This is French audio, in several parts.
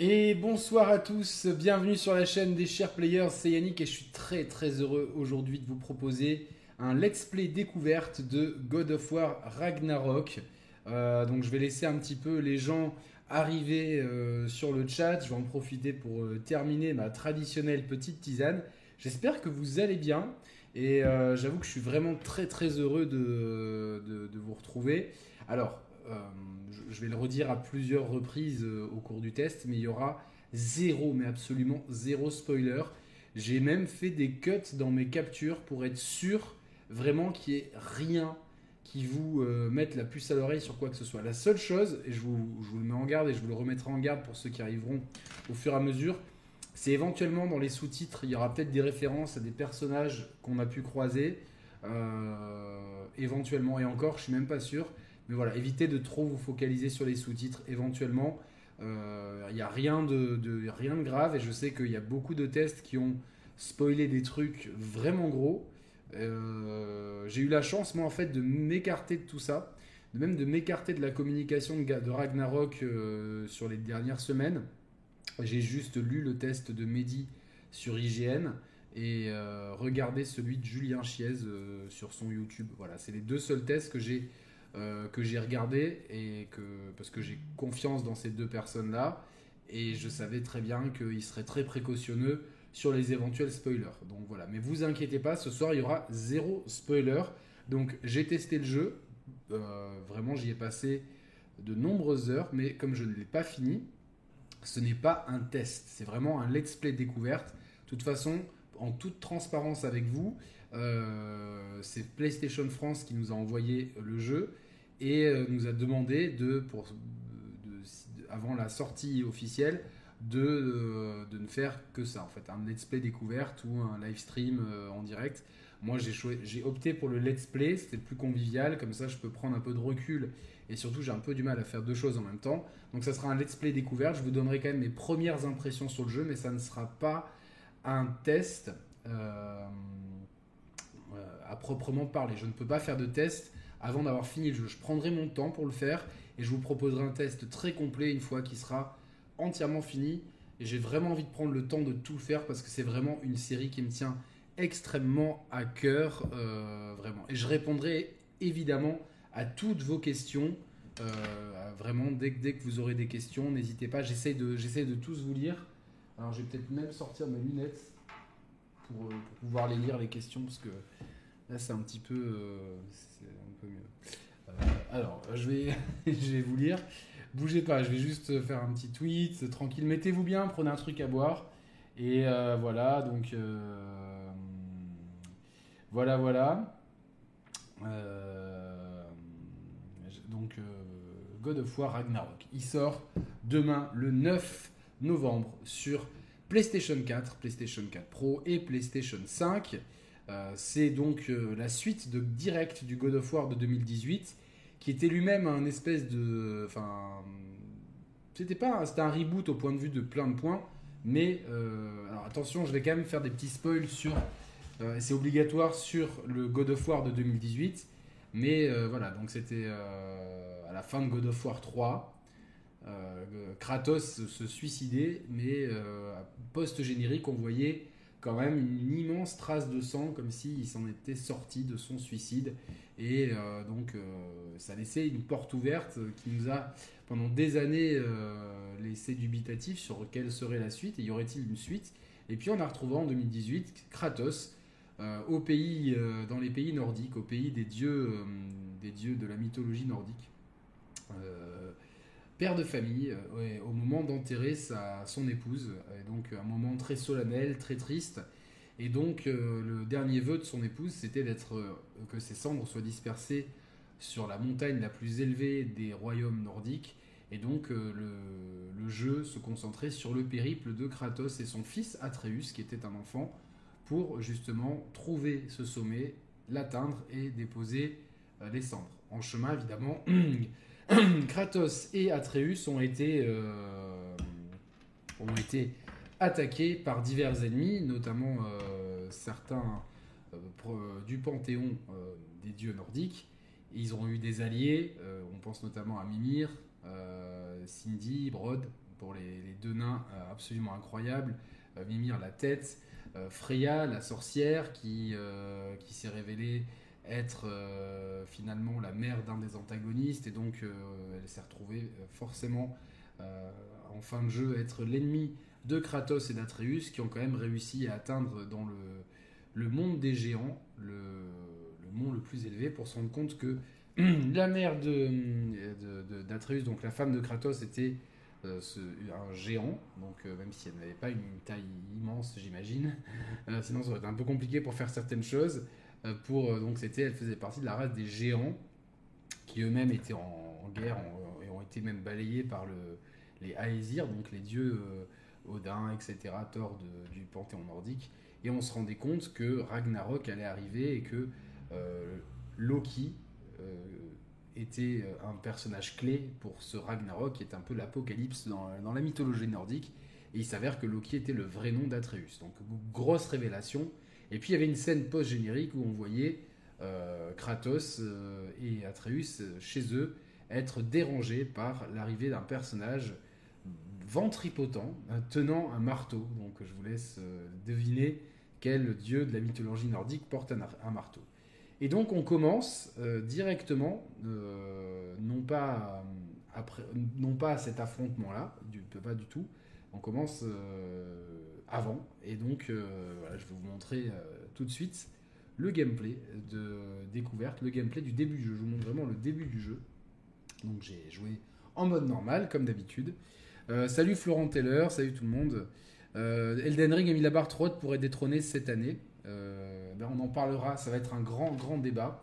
Et bonsoir à tous, bienvenue sur la chaîne des chers players, c'est Yannick et je suis très très heureux aujourd'hui de vous proposer un let's play découverte de God of War Ragnarok. Euh, donc je vais laisser un petit peu les gens arriver euh, sur le chat, je vais en profiter pour euh, terminer ma traditionnelle petite tisane. J'espère que vous allez bien et j'avoue que je suis vraiment très très heureux de, de vous retrouver. Alors, je vais le redire à plusieurs reprises euh, au cours du test, mais il y aura zéro, mais absolument zéro spoiler. J'ai même fait des cuts dans mes captures pour être sûr vraiment qu'il n'y ait rien qui vous euh, mette la puce à l'oreille sur quoi que ce soit. La seule chose, et je vous, le mets en garde et je vous le remettrai en garde pour ceux qui arriveront au fur et à mesure, c'est éventuellement dans les sous-titres, il y aura peut-être des références à des personnages qu'on a pu croiser, euh, éventuellement, et encore, je suis même pas sûr. Mais voilà, évitez de trop vous focaliser sur les sous-titres éventuellement. Il euh, n'y a rien de, rien de grave et je sais qu'il y a beaucoup de tests qui ont spoilé des trucs vraiment gros. Euh, j'ai eu la chance, moi, en fait, de m'écarter de tout ça, de même de m'écarter de la communication de, Ragnarok euh, sur les dernières semaines. J'ai juste lu le test de Mehdi sur IGN et regardé celui de Julien Chiez sur son YouTube. Voilà, c'est les deux seuls tests que j'ai euh, que j'ai regardé et que parce que j'ai confiance dans ces deux personnes-là et je savais très bien qu'ils seraient très précautionneux sur les éventuels spoilers. Donc voilà, mais vous inquiétez pas, ce soir il y aura zéro spoiler. Donc j'ai testé le jeu, euh, vraiment j'y ai passé de nombreuses heures, mais comme je ne l'ai pas fini, ce n'est pas un test, c'est vraiment un let's play découverte. De toute façon, en toute transparence avec vous, euh, c'est PlayStation France qui nous a envoyé le jeu et euh, nous a demandé de, pour, avant la sortie officielle, de, euh, de, ne faire que ça, en fait, un let's play découverte ou un live stream en direct. Moi, j'ai opté pour le let's play, c'était plus convivial, comme ça je peux prendre un peu de recul et surtout j'ai un peu du mal à faire deux choses en même temps. Donc ça sera un let's play découverte, je vous donnerai quand même mes premières impressions sur le jeu, mais ça ne sera pas un test à proprement parler. Je ne peux pas faire de test avant d'avoir fini le jeu. Je prendrai mon temps pour le faire et je vous proposerai un test très complet une fois qu'il sera entièrement fini. Et j'ai vraiment envie de prendre le temps de tout faire parce que c'est vraiment une série qui me tient extrêmement à cœur, euh, vraiment. Et je répondrai évidemment à toutes vos questions. Euh, vraiment, dès, dès, que vous aurez des questions, n'hésitez pas. J'essaie de, de tous vous lire. Alors, je vais peut-être même sortir mes lunettes pour, euh, pour, pouvoir les lire, les questions, parce que Là, c'est un petit peu, euh, mieux. Euh, alors, je vais, je vais vous lire. Bougez pas, je vais juste faire un petit tweet, tranquille. Mettez-vous bien, prenez un truc à boire. Et euh, voilà, donc voilà, voilà. donc God of War Ragnarok. Il sort demain le 9 novembre sur PlayStation 4, PlayStation 4 Pro et PlayStation 5. Euh, c'est donc euh, la suite de direct du God of War de 2018, qui était lui-même un espèce de, enfin, c'était pas, c'était un reboot au point de vue de plein de points, mais euh, attention, je vais quand même faire des petits spoils sur, c'est obligatoire sur le God of War de 2018, mais voilà, donc c'était à la fin de God of War 3. Kratos se suicidait, mais post-générique, on voyait quand même une immense trace de sang, comme s'il s'en était sorti de son suicide. Et euh, donc, euh, ça laissait une porte ouverte qui nous a, pendant des années, euh, laissé dubitatif sur quelle serait la suite et y aurait-il une suite? Et puis, on a retrouvé en 2018 Kratos au pays, dans les pays nordiques, au pays des dieux, des dieux de la mythologie nordique père de famille euh, au moment d'enterrer son épouse. Donc un moment très solennel, très triste. Et donc euh, le dernier vœu de son épouse, c'était d'être euh, que ses cendres soient dispersées sur la montagne la plus élevée des royaumes nordiques. Et donc le, jeu se concentrait sur le périple de Kratos et son fils Atreus, qui était un enfant, pour justement trouver ce sommet, l'atteindre et déposer les cendres. En chemin, évidemment, Kratos et Atreus ont été, euh, ont été attaqués par divers ennemis, notamment euh, certains euh, du panthéon des dieux nordiques. Ils ont eu des alliés, on pense notamment à Mimir, Cindy, Brod, pour les, deux nains absolument incroyables, Mimir la tête, Freya la sorcière qui, qui s'est révélée être finalement la mère d'un des antagonistes et donc elle s'est retrouvée forcément en fin de jeu être l'ennemi de Kratos et d'Atreus qui ont quand même réussi à atteindre dans le, monde des géants, le, monde le plus élevé, pour se rendre compte que la mère d'Atreus, donc la femme de Kratos, était euh, un géant, donc euh, même si elle n'avait pas une taille immense, j'imagine, euh, sinon ça aurait été un peu compliqué pour faire certaines choses. Pour donc c'était, elle faisait partie de la race des géants qui eux-mêmes étaient en, guerre et ont été même balayés par le, les Aesir, donc les dieux Odin, etc., Thor du panthéon nordique. Et on se rendait compte que Ragnarok allait arriver et que euh, Loki euh, était euh, un personnage clé pour ce Ragnarok, qui est un peu l'apocalypse dans, la mythologie nordique. Et il s'avère que Loki était le vrai nom d'Atreus. Donc, grosse révélation. Et puis, il y avait une scène post-générique où on voyait Kratos et Atreus chez eux être dérangés par l'arrivée d'un personnage ventripotent, tenant un marteau. Donc je vous laisse euh, deviner quel dieu de la mythologie nordique porte un, marteau. Et donc on commence euh, directement, euh, non, pas, après, non pas à cet affrontement-là, pas du tout, on commence avant. Et donc je vais vous montrer tout de suite le gameplay de découverte, le gameplay du début du jeu. Je vous montre vraiment le début du jeu. Donc j'ai joué en mode normal, comme d'habitude. Euh, salut Florent Taylor, salut tout le monde. Euh, Elden Ring a mis la barre trop haute pour être détrôné cette année. Euh, ben on en parlera, ça va être un grand, grand débat.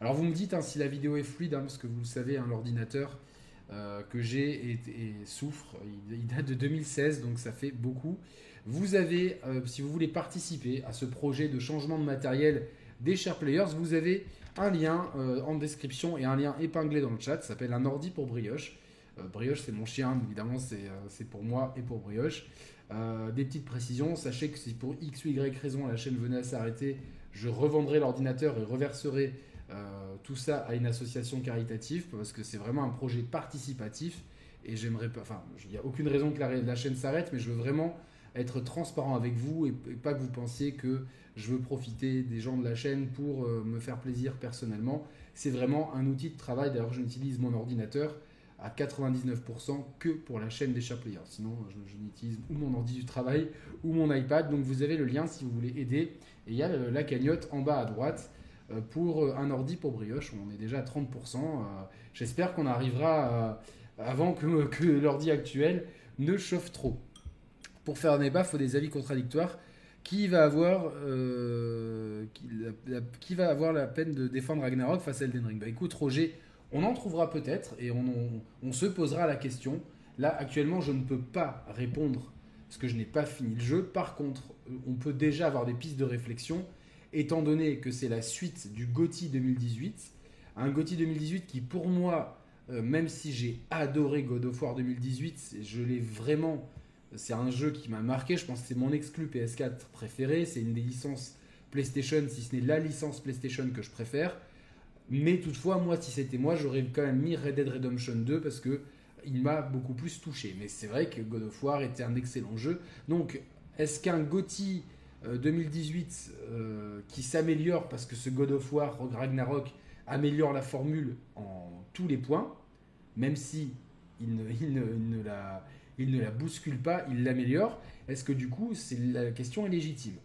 Alors vous me dites hein, si la vidéo est fluide, hein, parce que vous le savez, hein, l'ordinateur que j'ai et, souffre. Il, date de 2016, donc ça fait beaucoup. Vous avez, si vous voulez participer à ce projet de changement de matériel des Share Players, vous avez un lien en description et un lien épinglé dans le chat. Ça s'appelle un ordi pour brioche. Euh, brioche, c'est mon chien, évidemment, euh, c'est pour moi et pour Brioche. Euh, des petites précisions, sachez que si pour X ou Y raison la chaîne venait à s'arrêter, je revendrai l'ordinateur et reverserai tout ça à une association caritative parce que c'est vraiment un projet participatif et j'aimerais pas, enfin, il n'y a aucune raison que la, chaîne s'arrête, mais je veux vraiment être transparent avec vous et, pas que vous pensiez que je veux profiter des gens de la chaîne pour me faire plaisir personnellement. C'est vraiment un outil de travail. D'ailleurs, je n'utilise mon ordinateur à 99% que pour la chaîne des Players. Sinon, je, n'utilise ou mon ordi du travail ou mon iPad. Donc vous avez le lien si vous voulez aider. Et il y a la cagnotte en bas à droite euh, pour euh, un ordi pour brioche. On est déjà à 30%. Euh, j'espère qu'on arrivera avant que, que l'ordi actuel ne chauffe trop. Pour faire un débat, il faut des avis contradictoires. Qui va, avoir, qui, va avoir la peine de défendre Ragnarok face à Elden Ring? Bah, Écoute, Roger, on en trouvera peut-être et on, se posera la question. Là, actuellement, je ne peux pas répondre parce que je n'ai pas fini le jeu. Par contre, on peut déjà avoir des pistes de réflexion, étant donné que c'est la suite du GOTY 2018. Un GOTY 2018 qui, pour moi, euh, même si j'ai adoré God of War 2018, je l'ai vraiment. C'est un jeu qui m'a marqué. Je pense que c'est mon exclu PS4 préféré. C'est une des licences PlayStation, si ce n'est la licence PlayStation que je préfère. Mais toutefois, moi, si c'était moi, j'aurais quand même mis Red Dead Redemption 2 parce que il m'a beaucoup plus touché. Mais c'est vrai que God of War était un excellent jeu. Donc, est-ce qu'un GOTY 2018 euh, euh, qui s'améliore parce que ce God of War Ragnarok améliore la formule en tous les points, même si il ne, la, il ne la bouscule pas, il l'améliore, est-ce que du coup, c'est la question est légitime?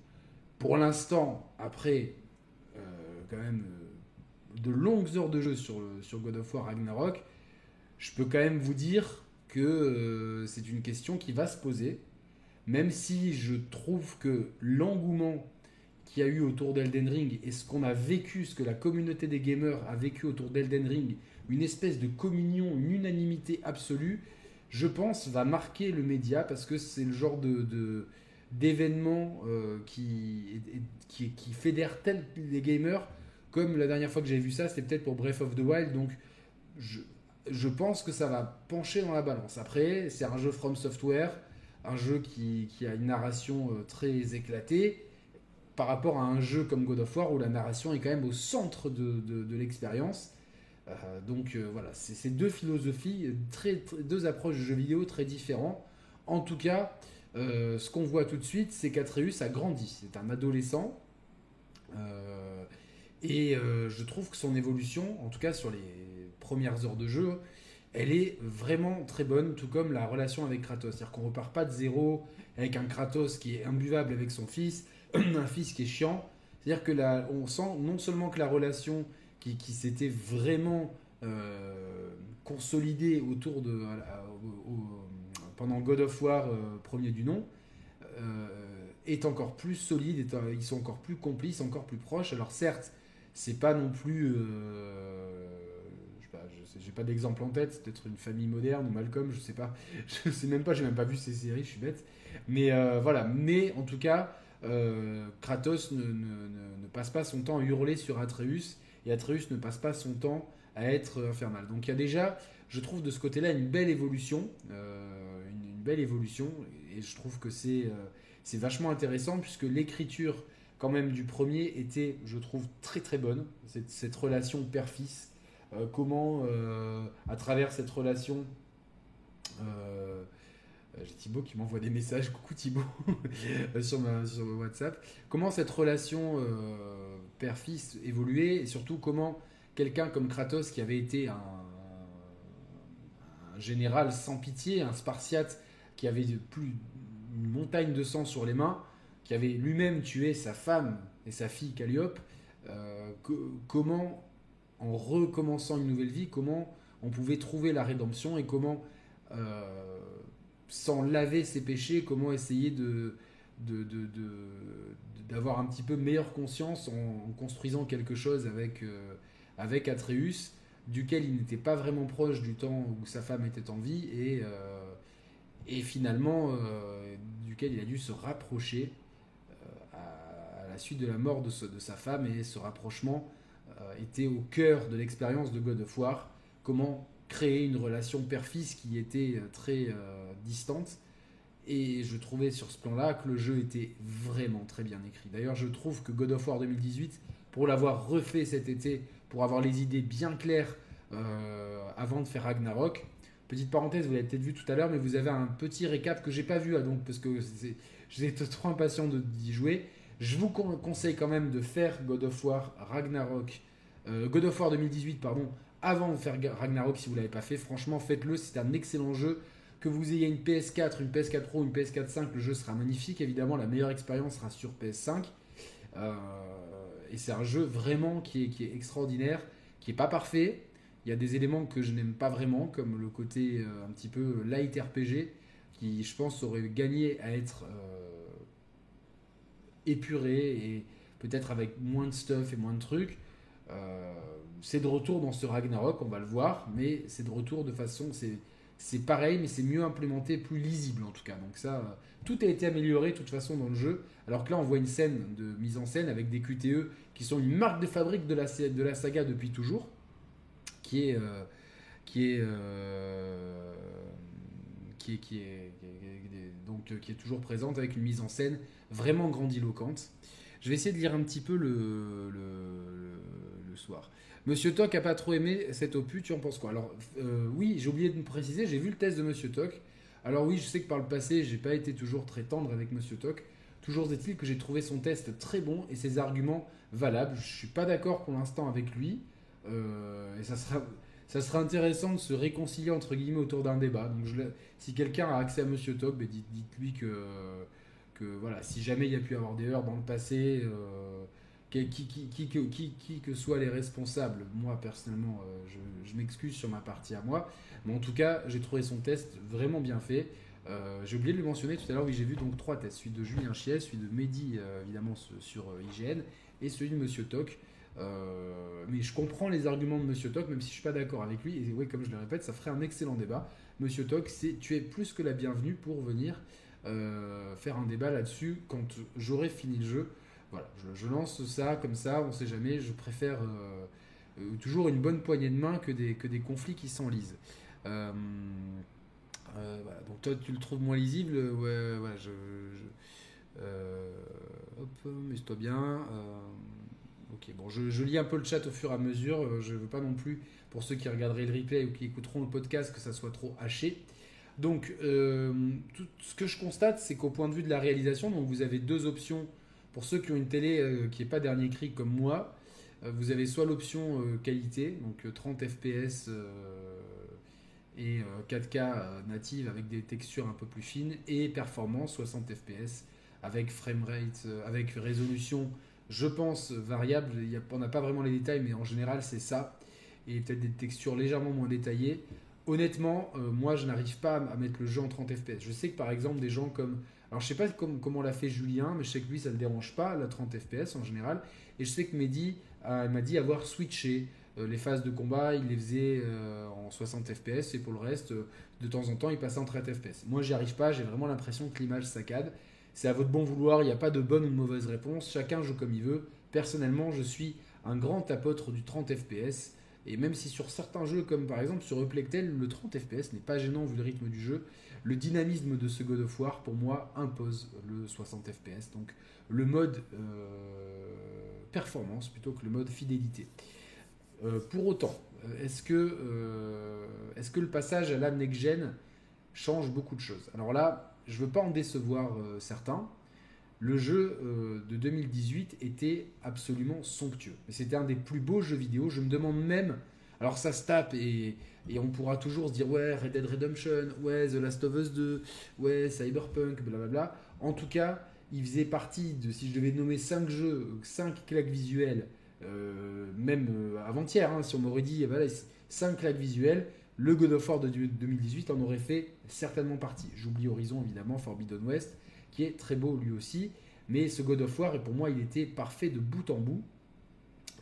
Pour l'instant, après, euh, quand même de longues heures de jeu sur, sur God of War Ragnarok, je peux quand même vous dire que euh, c'est une question qui va se poser, même si je trouve que l'engouement qu'il y a eu autour d'Elden Ring et ce qu'on a vécu, ce que la communauté des gamers a vécu autour d'Elden Ring, une espèce de communion, une unanimité absolue, je pense va marquer le média parce que c'est le genre de, d'événement euh, qui, qui, qui fédère tel les gamers comme la dernière fois que j'avais vu ça, c'était peut-être pour Breath of the Wild. Donc, je, pense que ça va pencher dans la balance. Après, c'est un jeu From Software, un jeu qui, a une narration euh, très éclatée par rapport à un jeu comme God of War où la narration est quand même au centre de, l'expérience. Donc voilà, c'est deux philosophies, deux approches de jeux vidéo très différents. En tout cas, ce qu'on voit tout de suite, c'est qu'Atreus a grandi. C'est un adolescent. et je trouve que son évolution, en tout cas sur les premières heures de jeu, elle est vraiment très bonne, tout comme la relation avec Kratos. C'est-à-dire qu'on repart pas de zéro avec un Kratos qui est imbuvable avec son fils, un fils qui est chiant. C'est-à-dire que là, on sent non seulement que la relation qui, s'était vraiment euh, consolidée autour de pendant God of War euh, premier du nom euh, est encore plus solide, ils sont encore plus complices, encore plus proches. Alors certes, c'est pas non plus j'ai pas d'exemple en tête, peut-être une famille moderne ou Malcolm, je sais pas. Je sais même pas, j'ai même pas vu ces séries, je suis bête. Mais euh, voilà, mais en tout cas, euh, Kratos ne, passe pas son temps à hurler sur Atreus et Atreus ne passe pas son temps à être infernal. Donc il y a déjà, je trouve de ce côté-là une belle évolution, euh, une, belle évolution et je trouve que c'est c'est vachement intéressant puisque l'écriture quand même du premier était, je trouve, très très bonne. Cette, relation père-fils euh, comment, euh, à travers cette relation, euh, j'ai Thibaut qui m'envoie des messages, coucou Thibaut, sur, ma, sur WhatsApp. Comment cette relation père-fils évoluait et surtout comment quelqu'un comme Kratos qui avait été un, général sans pitié, un Spartiate qui avait plus une montagne de sang sur les mains, qui avait lui-même tué sa femme et sa fille Calliope, comment en recommençant une nouvelle vie, comment on pouvait trouver la rédemption et comment, euh, sans laver ses péchés, comment essayer de, d'avoir un petit peu meilleure conscience en, construisant quelque chose avec, euh, avec Atreus, duquel il n'était pas vraiment proche du temps où sa femme était en vie, et, euh, et finalement duquel il a dû se rapprocher à, la suite de la mort de, de sa femme, et ce rapprochement euh, était au cœur de l'expérience de God of War. Comment créer une relation père-fils qui était euh, très euh, distante. Et je trouvais sur ce plan-là que le jeu était vraiment très bien écrit. D'ailleurs, je trouve que God of War 2018, pour l'avoir refait cet été, pour avoir les idées bien claires avant de faire Ragnarok, petite parenthèse, vous l'avez peut-être vu tout à l'heure, mais vous avez un petit récap que j'ai pas vu, ah, donc parce que j'étais trop impatient d'y jouer. Je vous conseille quand même de faire God of War Ragnarok euh, God of War 2018, pardon, avant de faire Ragnarok si vous l'avez pas fait. Franchement, faites-le, c'est un excellent jeu. Que vous ayez une PS4, une PS4 Pro, une PS4 5, le jeu sera magnifique. Évidemment, la meilleure expérience sera sur PS5. Euh, et c'est un jeu vraiment qui est, extraordinaire, qui est pas parfait. Il y a des éléments que je n'aime pas vraiment, comme le côté euh, un petit peu light RPG, qui je pense aurait gagné à être épuré et peut-être avec moins de stuff et moins de trucs. Euh, c'est de retour dans ce Ragnarok, on va le voir, mais c'est de retour de façon, c'est pareil, mais c'est mieux implémenté, plus lisible en tout cas. Donc ça, euh, tout a été amélioré de toute façon dans le jeu. Alors que là, on voit une scène de mise en scène avec des QTE qui sont une marque de fabrique de la, de la saga depuis toujours, qui est, euh, est, qui est, qui est, donc qui est toujours présente avec une mise en scène vraiment grandiloquente. Je vais essayer de lire un petit peu le, le, soir. Monsieur Toc a pas trop aimé cet opus, tu en penses quoi? Alors, euh, oui, j'ai oublié de me préciser, j'ai vu le test de Monsieur Toc. Alors, oui, je sais que par le passé, j'ai pas été toujours très tendre avec Monsieur Toc. Toujours est-il que j'ai trouvé son test très bon et ses arguments valables. Je suis pas d'accord pour l'instant avec lui. Euh, et ça sera, ça sera intéressant de se réconcilier entre guillemets autour d'un débat. Donc, si quelqu'un a accès à Monsieur Toc, ben, dites, dites-lui que voilà, si jamais il y a pu avoir des heures dans le passé, euh, qui, que soient les responsables, moi personnellement, euh, je, m'excuse sur ma partie à moi, mais en tout cas, j'ai trouvé son test vraiment bien fait. Euh, j'ai oublié de le mentionner tout à l'heure, oui, j'ai vu donc trois tests, celui de Julien Chies, celui de Mehdi, évidemment, sur IGN, et celui de Monsieur Toc. mais je comprends les arguments de Monsieur Toc, même si je suis pas d'accord avec lui. Et oui, comme je le répète, ça ferait un excellent débat. Monsieur Toc, tu es plus que la bienvenue pour venir euh, faire un débat là-dessus quand j'aurai fini le jeu. Voilà, je, lance ça comme ça, on sait jamais. Je préfère euh, euh, toujours une bonne poignée de main que des, que des conflits qui s'enlisent. voilà, donc toi, tu le trouves moins lisible. Ouais, je. hop, mets-toi bien. Ok, bon, je, lis un peu le chat au fur et à mesure. Euh, je ne veux pas non plus, pour ceux qui regarderaient le replay ou qui écouteront le podcast, que ça soit trop haché. Donc, euh, tout ce que je constate, c'est qu'au point de vue de la réalisation, donc vous avez deux options. Pour ceux qui ont une télé euh, qui n'est pas dernier cri comme moi, vous avez soit l'option qualité, donc 30 fps et 4K native avec des textures un peu plus fines, et performance 60 fps avec framerate, avec résolution je pense, variable. on n'a pas vraiment les détails, mais en général, c'est ça. Et peut-être des textures légèrement moins détaillées. Honnêtement, euh, moi, je n'arrive pas à mettre le jeu en 30 fps. Je sais que par exemple, des gens comme. Alors, je sais pas comment l'a fait Julien, mais je sais que lui, ça le dérange pas, la 30 fps en général. Et je sais que Mehdi m'a dit avoir switché. Euh, les phases de combat, il les faisait euh, en 60 fps et pour le reste, de temps en temps, il passait en 30 fps. Moi, j'y arrive pas, j'ai vraiment l'impression que l'image saccade. C'est à votre bon vouloir, il n'y a pas de bonne ou de mauvaise réponse, chacun joue comme il veut. Personnellement, je suis un grand apôtre du 30 FPS. Et même si sur certains jeux, comme par exemple sur Uplectel, le 30 FPS n'est pas gênant vu le rythme du jeu, le dynamisme de ce God of War, pour moi, impose le 60 FPS. Donc le mode euh, performance plutôt que le mode fidélité. Euh, pour autant, euh, est-ce que, le passage à la next-gen change beaucoup de choses? Alors là, je veux pas en décevoir certains. Le jeu de 2018 était absolument somptueux. C'était un des plus beaux jeux vidéo. Je me demande même. Alors ça se tape et, on pourra toujours se dire ouais Red Dead Redemption, ouais The Last of Us 2, ouais Cyberpunk, blablabla. En tout cas, il faisait partie de, si je devais nommer 5 jeux, 5 claques visuelles, euh, même avant-hier, hein, si on m'aurait dit voilà, 5 claques visuelles, le God of War de 2018 en aurait fait certainement partie. J'oublie Horizon évidemment, Forbidden West, qui est très beau lui aussi. Mais ce God of War, pour moi, il était parfait de bout en bout.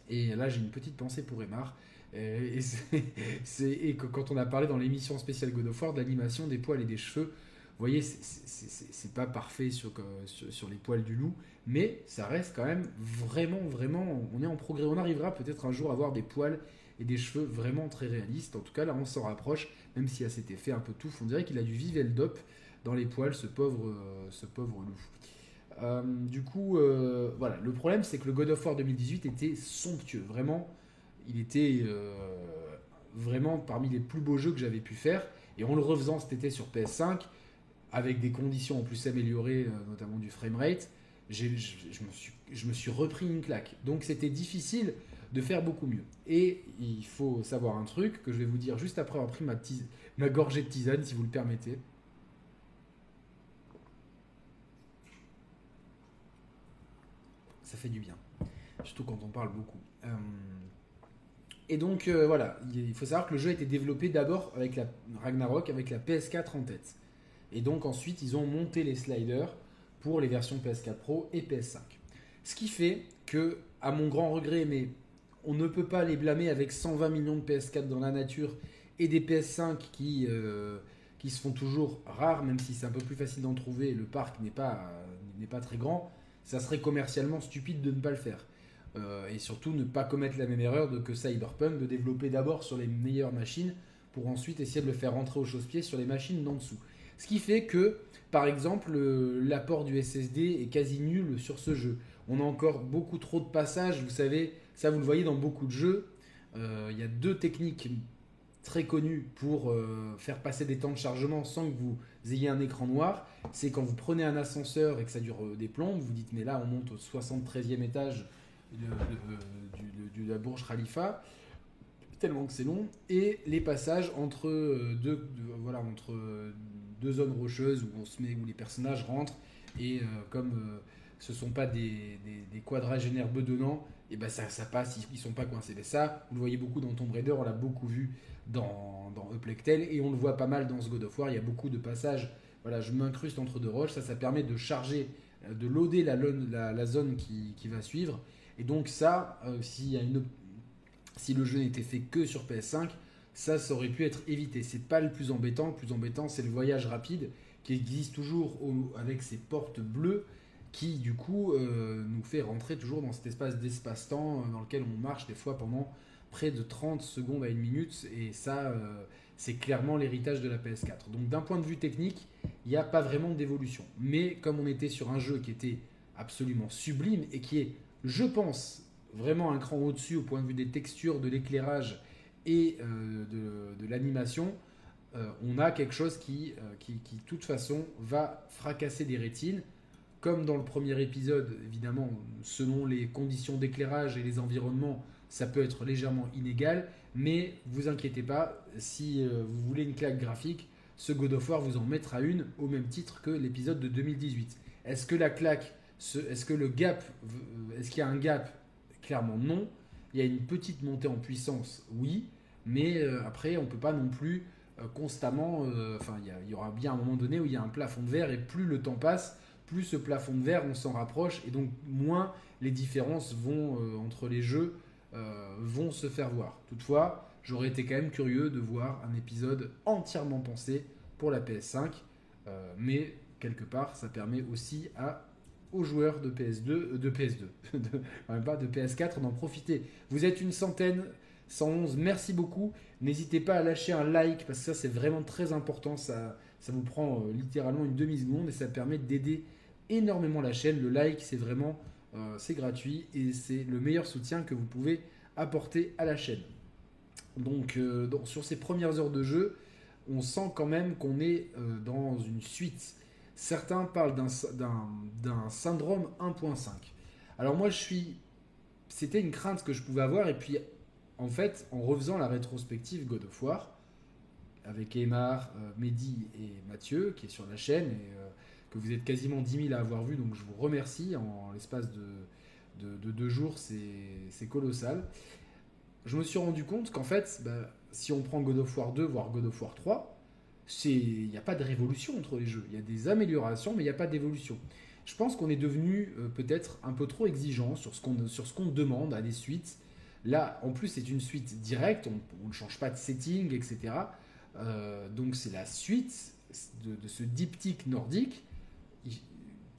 Et là, j'ai une petite pensée pour Emar. Euh, et, que quand on a parlé dans l'émission spéciale God of War de l'animation des poils et des cheveux, vous voyez, c'est, pas parfait sur, sur, les poils du loup, mais ça reste quand même vraiment, vraiment, on est en progrès. On arrivera peut-être un jour à avoir des poils et des cheveux vraiment très réalistes. En tout cas, là, on s'en rapproche, même y a cet effet un peu tout. On dirait qu'il a du Viveldop dans les poils, ce pauvre, euh, ce pauvre loup. Euh, du coup, voilà, le problème, c'est que le God of War 2018 était somptueux. Vraiment, il était vraiment parmi les plus beaux jeux que j'avais pu faire. Et en le refaisant cet été sur PS5, avec des conditions en plus améliorées, notamment du framerate, je, me suis, je me suis repris une claque. Donc c'était difficile de faire beaucoup mieux. Et il faut savoir un truc que je vais vous dire juste après avoir pris ma, ma gorgée de tisane, si vous le permettez. Ça fait du bien, surtout quand on parle beaucoup. Euh, et donc euh, voilà, il faut savoir que le jeu a été développé d'abord avec la Ragnarok, avec la PS4 en tête. Et donc ensuite, ils ont monté les sliders pour les versions PS4 Pro et PS5. Ce qui fait que, à mon grand regret, mais on ne peut pas les blâmer avec 120 millions de PS4 dans la nature et des PS5 qui, euh, qui se font toujours rares, même si c'est un peu plus facile d'en trouver, le parc n'est pas, n'est pas très grand, ça serait commercialement stupide de ne pas le faire. Euh, et surtout ne pas commettre la même erreur de que Cyberpunk, de développer d'abord sur les meilleures machines pour ensuite essayer de le faire rentrer au chausse-pied sur les machines d'en dessous. Ce qui fait que, par exemple, l'apport du SSD est quasi nul sur ce jeu. On a encore beaucoup trop de passages, vous savez, ça, vous le voyez dans beaucoup de jeux. Euh, il y a deux techniques très connues pour euh, faire passer des temps de chargement sans que vous ayez un écran noir. C'est quand vous prenez un ascenseur et que ça dure euh, des plombes, vous dites mais là on monte au 73e étage de, la Bourge Khalifa, tellement que c'est long, et les passages entre deux, voilà, entre deux zones rocheuses où, on se met, où les personnages rentrent et comme ce sont pas des, des, quadragénaires bedonnants, et ben ça, ça passe, ils, ne sont pas coincés. Mais ça, vous le voyez beaucoup dans Tomb Raider, on l'a beaucoup vu dans, dans Uplectel, et on le voit pas mal dans ce God of War. Il y a beaucoup de passages, voilà, je m'incruste entre deux roches, ça, ça permet de charger, euh, de loader la, zone qui, va suivre. Et donc ça, euh, si, le jeu n'était fait que sur PS5, ça, aurait pu être évité. C'est pas le plus embêtant. Le plus embêtant, c'est le voyage rapide qui existe toujours avec ses portes bleues qui du coup euh, nous fait rentrer toujours dans cet espace d'espace-temps euh, dans lequel on marche des fois pendant près de 30 secondes à une minute et ça c'est clairement l'héritage de la PS4. Donc d'un point de vue technique, il n'y a pas vraiment d'évolution. Mais comme on était sur un jeu qui était absolument sublime et qui est, je pense, vraiment un cran au-dessus au point de vue des textures, de l'éclairage et de, l'animation, on a quelque chose qui, qui, qui, de toute façon, va fracasser des rétines. Comme dans le premier épisode, évidemment, selon les conditions d'éclairage et les environnements, ça peut être légèrement inégal, mais vous inquiétez pas, si euh, vous voulez une claque graphique, ce God of War vous en mettra une au même titre que l'épisode de 2018. Est-ce que la claque, est-ce que le gap, euh, est-ce qu'il y a un gap? Clairement non. Il y a une petite montée en puissance, oui, mais euh, après on ne peut pas non plus constamment, enfin il y, aura bien un moment donné où il y a un plafond de verre et plus le temps passe, plus ce plafond de verre on s'en rapproche et donc moins les différences vont entre les jeux euh, vont se faire voir. Toutefois, j'aurais été quand même curieux de voir un épisode entièrement pensé pour la PS5, euh, mais quelque part, ça permet aussi à aux joueurs de PS2, euh, de PS2, de, pas de PS4 d'en profiter. Vous êtes une centaine, 111, merci beaucoup. N'hésitez pas à lâcher un like parce que ça c'est vraiment très important. Ça, ça vous prend littéralement une demi-seconde et ça permet d'aider énormément la chaîne. Le like c'est vraiment euh, c'est gratuit et c'est le meilleur soutien que vous pouvez apporter à la chaîne. Donc, euh, sur ces premières heures de jeu, on sent quand même qu'on est euh, dans une suite. Certains parlent d'un syndrome 1.5. Alors moi, je suis... C'était une crainte que je pouvais avoir et puis en fait, en refaisant la rétrospective God of War, avec Aymar, Mehdi et Mathieu, qui est sur la chaîne, et que vous êtes quasiment 10 000 à avoir vu, donc je vous remercie. En l'espace de, de, deux jours, c'est colossal. Je me suis rendu compte qu'en fait, bah, si on prend God of War 2, voire God of War 3, il n'y a pas de révolution entre les jeux. Il y a des améliorations, mais il n'y a pas d'évolution. Je pense qu'on est devenu euh, peut-être un peu trop exigeant sur ce qu'on demande à des suites. Là, en plus, c'est une suite directe, on ne change pas de setting, etc. Euh, donc c'est la suite de, ce diptyque nordique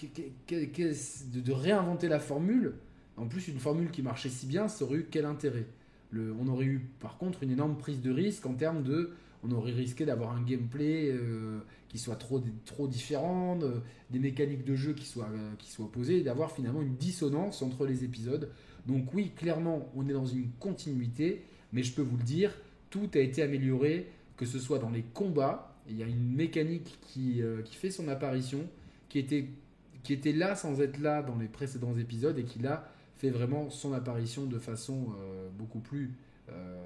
de, réinventer la formule. En plus, une formule qui marchait si bien, ça aurait eu quel intérêt? On aurait eu par contre une énorme prise de risque en termes de. On aurait risqué d'avoir un gameplay euh, qui soit trop, trop différent, des mécaniques de jeu qui soient, euh, qui opposées, et d'avoir finalement une dissonance entre les épisodes. Donc, oui, clairement, on est dans une continuité, mais je peux vous le dire, tout a été amélioré, que ce soit dans les combats. Il y a une mécanique qui, euh, qui fait son apparition, qui était qui était là sans être là dans les précédents épisodes et qui là fait vraiment son apparition de façon beaucoup plus euh,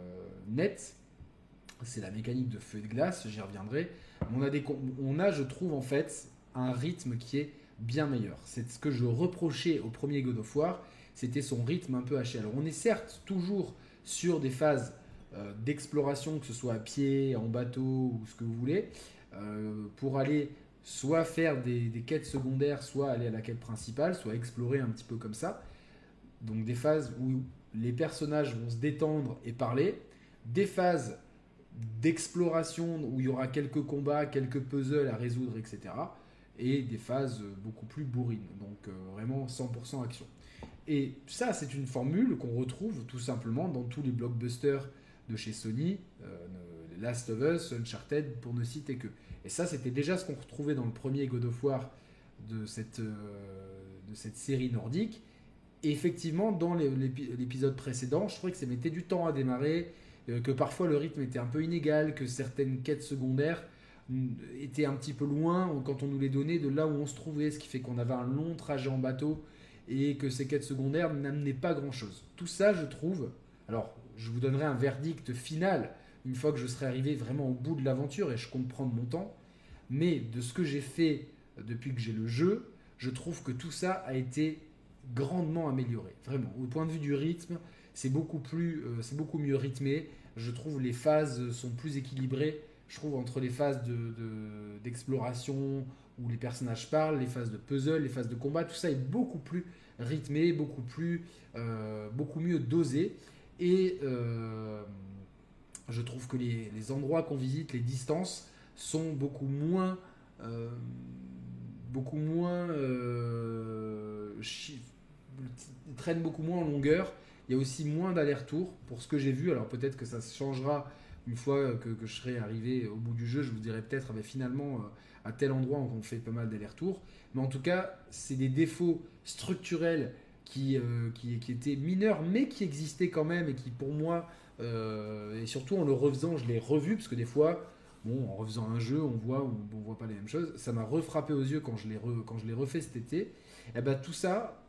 C'est la mécanique de feu et de glace, j'y reviendrai. On a, des, on a, je trouve, en fait, un rythme qui est bien meilleur. C'est ce que je reprochais au premier God of War, c'était son rythme un peu haché. Alors on est certes toujours sur des phases euh, d'exploration, que ce soit à pied, en bateau ou ce que vous voulez, pour aller soit faire des, quêtes secondaires, soit aller à la quête principale, soit explorer un petit peu comme ça. Donc des phases où les personnages vont se détendre et parler, des phases d'exploration où il y aura quelques combats, quelques puzzles à résoudre, etc. Et des phases beaucoup plus bourrines, donc euh, vraiment 100% action. Et ça, c'est une formule qu'on retrouve tout simplement dans tous les blockbusters de chez Sony, euh, Last of Us, Uncharted, pour ne citer que. Et ça, c'était déjà ce qu'on retrouvait dans le premier God of War de cette, euh, de cette série nordique. Et effectivement, dans l'épisode précédent, je trouvais que ça mettait du temps à démarrer, que parfois le rythme était un peu inégal, que certaines quêtes secondaires mm, étaient un petit peu loin quand on nous les donnait de là où on se trouvait, ce qui fait qu'on avait un long trajet en bateau et que ces quêtes secondaires n'amenaient pas grand-chose. Tout ça, je trouve, alors je vous donnerai un verdict final une fois que je serai arrivé vraiment au bout de l'aventure et je compte prendre mon temps. Mais de ce que j'ai fait depuis que j'ai le jeu, je trouve que tout ça a été grandement amélioré. Vraiment, au point de vue du rythme, c'est beaucoup plus, euh, c'est beaucoup mieux rythmé. Je trouve les phases sont plus équilibrées. Je trouve entre les phases d'exploration de, où les personnages parlent, les phases de puzzle, les phases de combat, tout ça est beaucoup plus rythmé, beaucoup plus, euh, beaucoup mieux dosé. Et euh, je trouve que les, endroits qu'on visite, les distances, sont beaucoup moins. Beaucoup moins. Traînent beaucoup moins en longueur. Il y a aussi moins d'aller-retour pour ce que j'ai vu. Alors peut-être que ça changera une fois que, je serai arrivé au bout du jeu. Je vous dirai peut-être, mais finalement, euh, à tel endroit, on fait pas mal d'aller-retour. Mais en tout cas, c'est des défauts structurels qui, qui, qui, était mineur, mais qui existait quand même et qui pour moi, et surtout en le refaisant, je l'ai revu, parce que des fois, bon, en refaisant un jeu, on voit ou on voit pas les mêmes choses. Ça m'a refrappé aux yeux quand je l'ai quand je l'ai refait cet été. Et eh ben tout ça,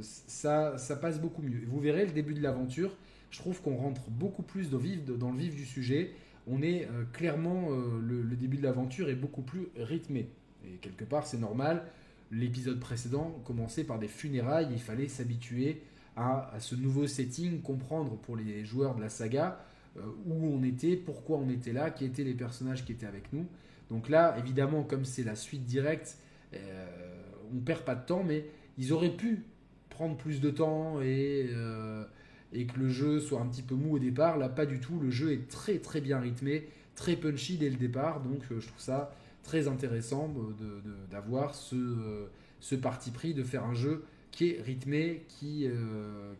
ça, ça passe beaucoup mieux. Vous verrez le début de l'aventure. Je trouve qu'on rentre beaucoup plus dans, le vif du sujet on est euh, clairement, euh, le, début de l'aventure est beaucoup plus rythmé. Et quelque part, c'est normal. L'épisode précédent commençait par des funérailles, il fallait s'habituer à, ce nouveau setting, comprendre pour les joueurs de la saga euh, où on était, pourquoi on était là, qui étaient les personnages qui étaient avec nous. Donc là, évidemment, comme c'est la suite directe, on perd pas de temps, mais ils auraient pu prendre plus de temps et et que le jeu soit un petit peu mou au départ. Là, pas du tout. Le jeu est très très bien rythmé, très punchy dès le départ. Donc, euh, je trouve ça très intéressant d'avoir ce, euh, ce parti pris de faire un jeu qui est rythmé, euh,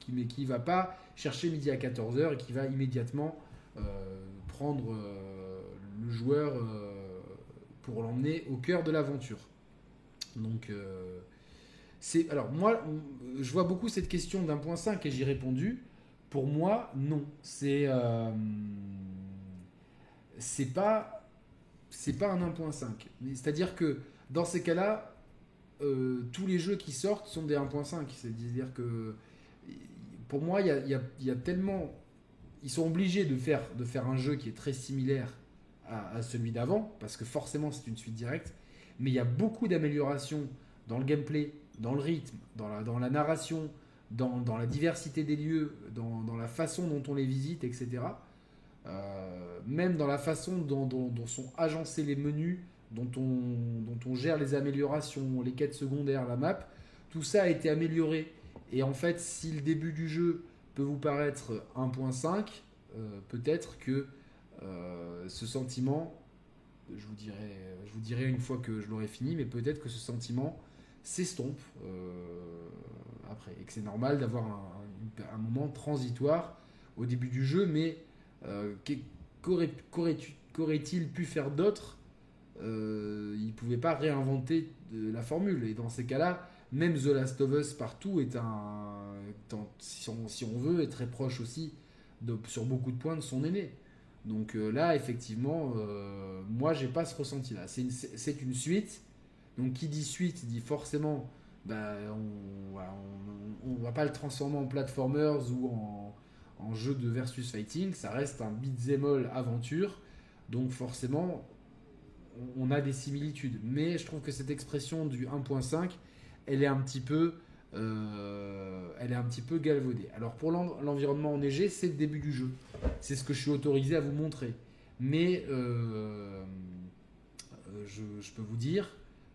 qui, qui, va pas chercher midi à 14h et qui va immédiatement prendre le joueur pour l'emmener au cœur de l'aventure. Donc, alors moi, je vois beaucoup cette question d'un point 5 et j'y répondu. Pour moi, non. C'est euh, c'est pas c'est pas un 1.5. C'est-à-dire que dans ces cas-là, euh, tous les jeux qui sortent sont des 1.5. C'est-à-dire que pour moi, il y a, tellement ils sont obligés de faire un jeu qui est très similaire à celui d'avant parce que forcément c'est une suite directe. Mais il y a beaucoup d'améliorations dans le gameplay, dans le rythme, dans la, narration, dans, la diversité des lieux, dans, la façon dont on les visite, etc. Euh, même dans la façon dont, sont agencés les menus, dont on, dont on gère les améliorations, les quêtes secondaires, la map, tout ça a été amélioré. Et en fait, si le début du jeu peut vous paraître 1.5, euh, peut-être que euh, ce sentiment, je vous, dirai, je vous dirai une fois que je l'aurai fini, mais peut-être que ce sentiment s'estompe euh, après. Et que c'est normal d'avoir un, moment transitoire au début du jeu, mais euh, qu'aurait-il pu faire d'autre euh, Il ne pouvait pas réinventer la formule. Et dans ces cas-là, même The Last of Us partout est un, si, on, veut, est très proche aussi sur beaucoup de points de son aîné. Donc là, effectivement, moi, j'ai pas ce ressenti-là. C'est une, une, suite donc qui dit suite dit forcément, bah, on ne va pas le transformer en platformers ou en, jeu de versus fighting, ça reste un beat'em all aventure, donc forcément on a des similitudes. Mais je trouve que cette expression du 1.5, elle est un petit peu, euh, elle est un petit peu galvaudée. Alors pour l'environnement enneigé, c'est le début du jeu. C'est ce que je suis autorisé à vous montrer. Mais euh, je, je, peux vous dire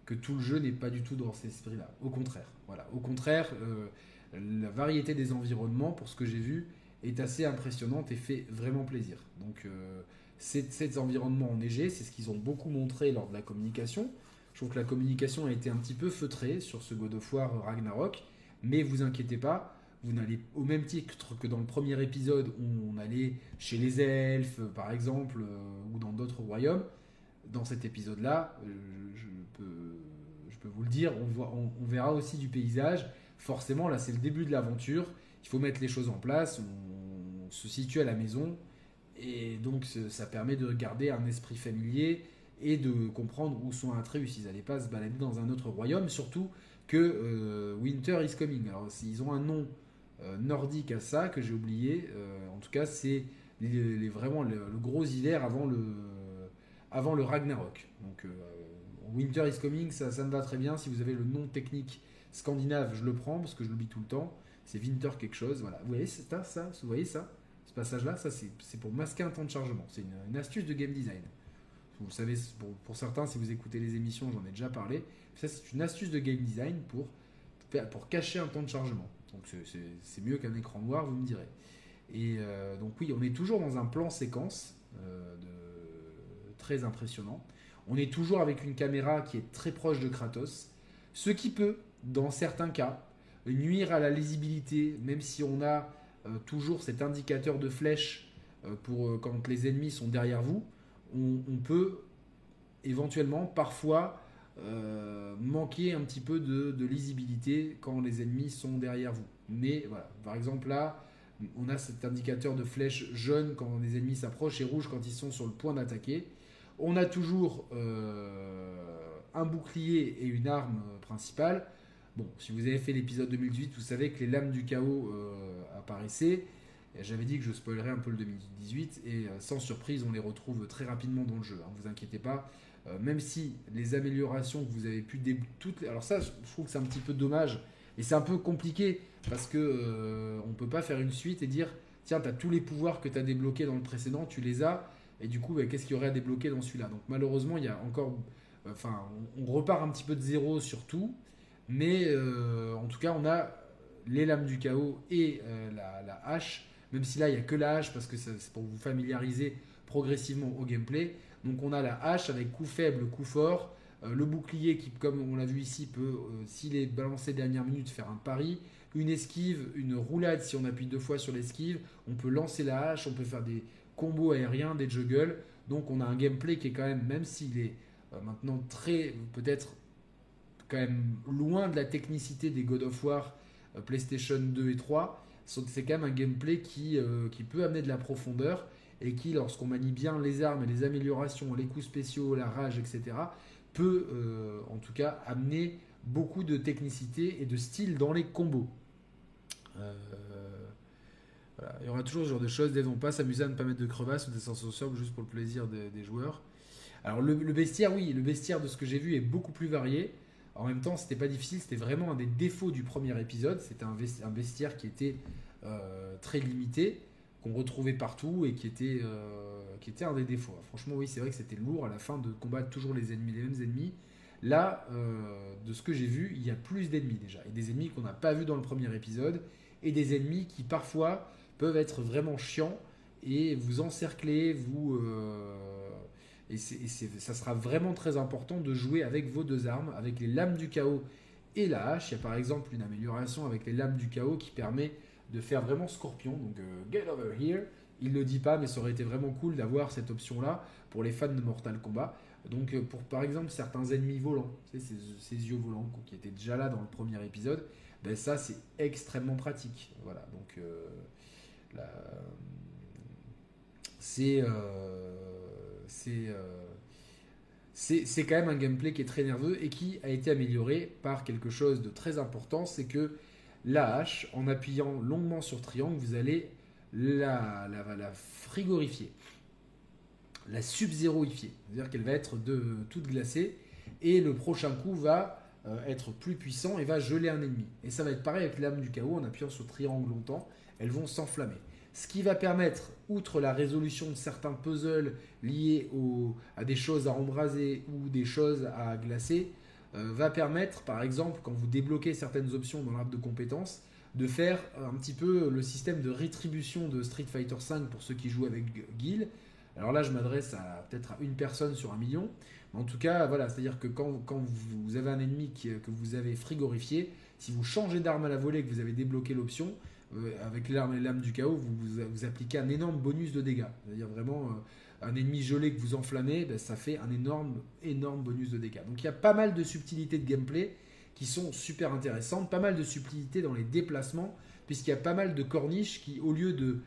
que tout le jeu n'est pas du tout dans cet esprit-là. Au contraire, voilà. Au contraire, euh, la variété des environnements, pour ce que j'ai vu, est assez impressionnante et fait vraiment plaisir. Donc, euh, ces, environnements enneigés, c'est ce qu'ils ont beaucoup montré lors de la communication. Je trouve que la communication a été un petit peu feutrée sur ce God of War Ragnarok, mais vous inquiétez pas, vous n'allez au même titre que dans le premier épisode où on allait chez les elfes, par exemple, euh, ou dans d'autres royaumes. Dans cet épisode-là, je, je peux vous le dire, on, verra aussi du paysage. Forcément, là, c'est le début de l'aventure. Il faut mettre les choses en place. On, se situe à la maison. Et donc, ça permet de garder un esprit familier et de comprendre où sont Atreus. Ils n'allaient pas se balader dans un autre royaume, surtout que euh, Winter is coming. Alors, ils ont un nom euh, nordique à ça que j'ai oublié. Euh, en tout cas, c'est vraiment le, gros hiver avant le, avant le Ragnarok. Donc, Winter is Coming, ça, me va très bien. Si vous avez le nom technique scandinave, je le prends parce que je l'oublie tout le temps. C'est Winter quelque chose. Voilà. Vous voyez ça, ça Vous voyez ça Ce passage-là, ça c'est pour masquer un temps de chargement. C'est une, astuce de game design. Vous savez, pour, certains, si vous écoutez les émissions, j'en ai déjà parlé. Ça, c'est une astuce de game design pour, pour cacher un temps de chargement. Donc c'est mieux qu'un écran noir, vous me direz. Et euh, donc oui, on est toujours dans un plan séquence euh, très impressionnant. On est toujours avec une caméra qui est très proche de Kratos, ce qui peut, dans certains cas, nuire à la lisibilité, même si on a euh, toujours cet indicateur de flèche pour quand les ennemis sont derrière vous, on, peut éventuellement parfois manquer un petit peu de, lisibilité quand les ennemis sont derrière vous. Mais voilà, par exemple là, on a cet indicateur de flèche jaune quand les ennemis s'approchent et rouge quand ils sont sur le point d'attaquer. On a toujours un bouclier et une arme principale. Bon, si vous avez fait l'épisode 2018, vous savez que les lames du chaos euh, apparaissaient. J'avais dit que je spoilerais un peu le 2018 et euh, sans surprise, on les retrouve très rapidement dans le jeu. Hein, vous inquiétez pas. Euh, même si les améliorations que vous avez pu toutes, alors ça, je trouve que c'est un petit peu dommage et c'est un peu compliqué parce que on peut pas faire une suite et dire tiens, tu as tous les pouvoirs que tu as débloqués dans le précédent, tu les as et du coup, bah, qu'est-ce qu'il y aurait à débloquer dans celui-là? Donc malheureusement, il y a encore enfin, on, repart un petit peu de zéro sur tout, mais euh, en tout cas, on a les lames du chaos et euh, la, hache, même si là, il n'y a que la hache parce que c'est pour vous familiariser progressivement au gameplay. Donc, on a la hache avec coup faible, coup fort. Euh, le bouclier qui, comme on l'a vu ici, peut, s'il est balancé dernière minute, faire un pari. Une esquive, une roulade, si on appuie deux fois sur l'esquive. On peut lancer la hache, on peut faire des combos aériens, des juggles. Donc on a un gameplay qui est quand même, même s'il est euh, maintenant très, peut-être quand même loin de la technicité des God of War euh, PlayStation 2 et 3. C'est quand même un gameplay qui, euh, qui peut amener de la profondeur et qui, lorsqu'on manie bien les armes et les améliorations, les coups spéciaux, la rage, etc., peut en tout cas amener beaucoup de technicité et de style dans les combos. Il y aura toujours ce genre de choses. Ils vont pas s'amuser à ne pas mettre de crevasses ou des sensations juste pour le plaisir des joueurs. Alors le, bestiaire, oui, le bestiaire de ce que j'ai vu est beaucoup plus varié. En même temps, c'était pas difficile, c'était vraiment un des défauts du premier épisode. C'était un, bestiaire qui était euh, très limité, qu'on retrouvait partout et qui était, euh, qui était un des défauts. Franchement, oui, c'est vrai que c'était lourd à la fin de combattre toujours les ennemis, les mêmes ennemis. Là, euh, de ce que j'ai vu, il y a plus d'ennemis déjà. Et des ennemis qu'on n'a pas vus dans le premier épisode. Et des ennemis qui parfois peuvent être vraiment chiants et vous encercler, vous et, ça sera vraiment très important de jouer avec vos deux armes, avec les lames du chaos et la hache. Il y a par exemple une amélioration avec les lames du chaos qui permet de faire vraiment scorpion. Donc euh, get over here. Il ne le dit pas, mais ça aurait été vraiment cool d'avoir cette option-là pour les fans de Mortal Kombat. Donc euh, pour par exemple certains ennemis volants, ces, yeux volants qui étaient déjà là dans le premier épisode, ben ça c'est extrêmement pratique. Voilà, donc euh, c'est c'est c'est quand même un gameplay qui est très nerveux et qui a été amélioré par quelque chose de très important, c'est que la hache, en appuyant longuement sur triangle, vous allez la, la, frigorifier, la sub-zéroifier, c'est-à-dire qu'elle va être de, toute glacée et le prochain coup va euh, être plus puissant et va geler un ennemi. Et ça va être pareil avec l'âme du chaos, en appuyant sur triangle longtemps, elles vont s'enflammer ce qui va permettre, outre la résolution de certains puzzles liés à des choses à embraser ou des choses à glacer, euh, va permettre, par exemple, quand vous débloquez certaines options dans l'arbre de compétences, de faire un petit peu le système de rétribution de Street Fighter V pour ceux qui jouent avec Guile. Alors là, je m'adresse à peut-être à une personne sur un million. en tout cas, voilà, c'est-à-dire que quand, vous avez un ennemi que vous avez frigorifié, si vous changez d'arme à la volée et que vous avez débloqué l'option, avec l'arme et l'âme du chaos, vous, vous, appliquez un énorme bonus de dégâts. C'est-à-dire vraiment euh, un ennemi gelé que vous enflammez, ben, ça fait un énorme, énorme bonus de dégâts. Donc il y a pas mal de subtilités de gameplay qui sont super intéressantes, pas mal de subtilités dans les déplacements, puisqu'il y a pas mal de corniches qui, au lieu de,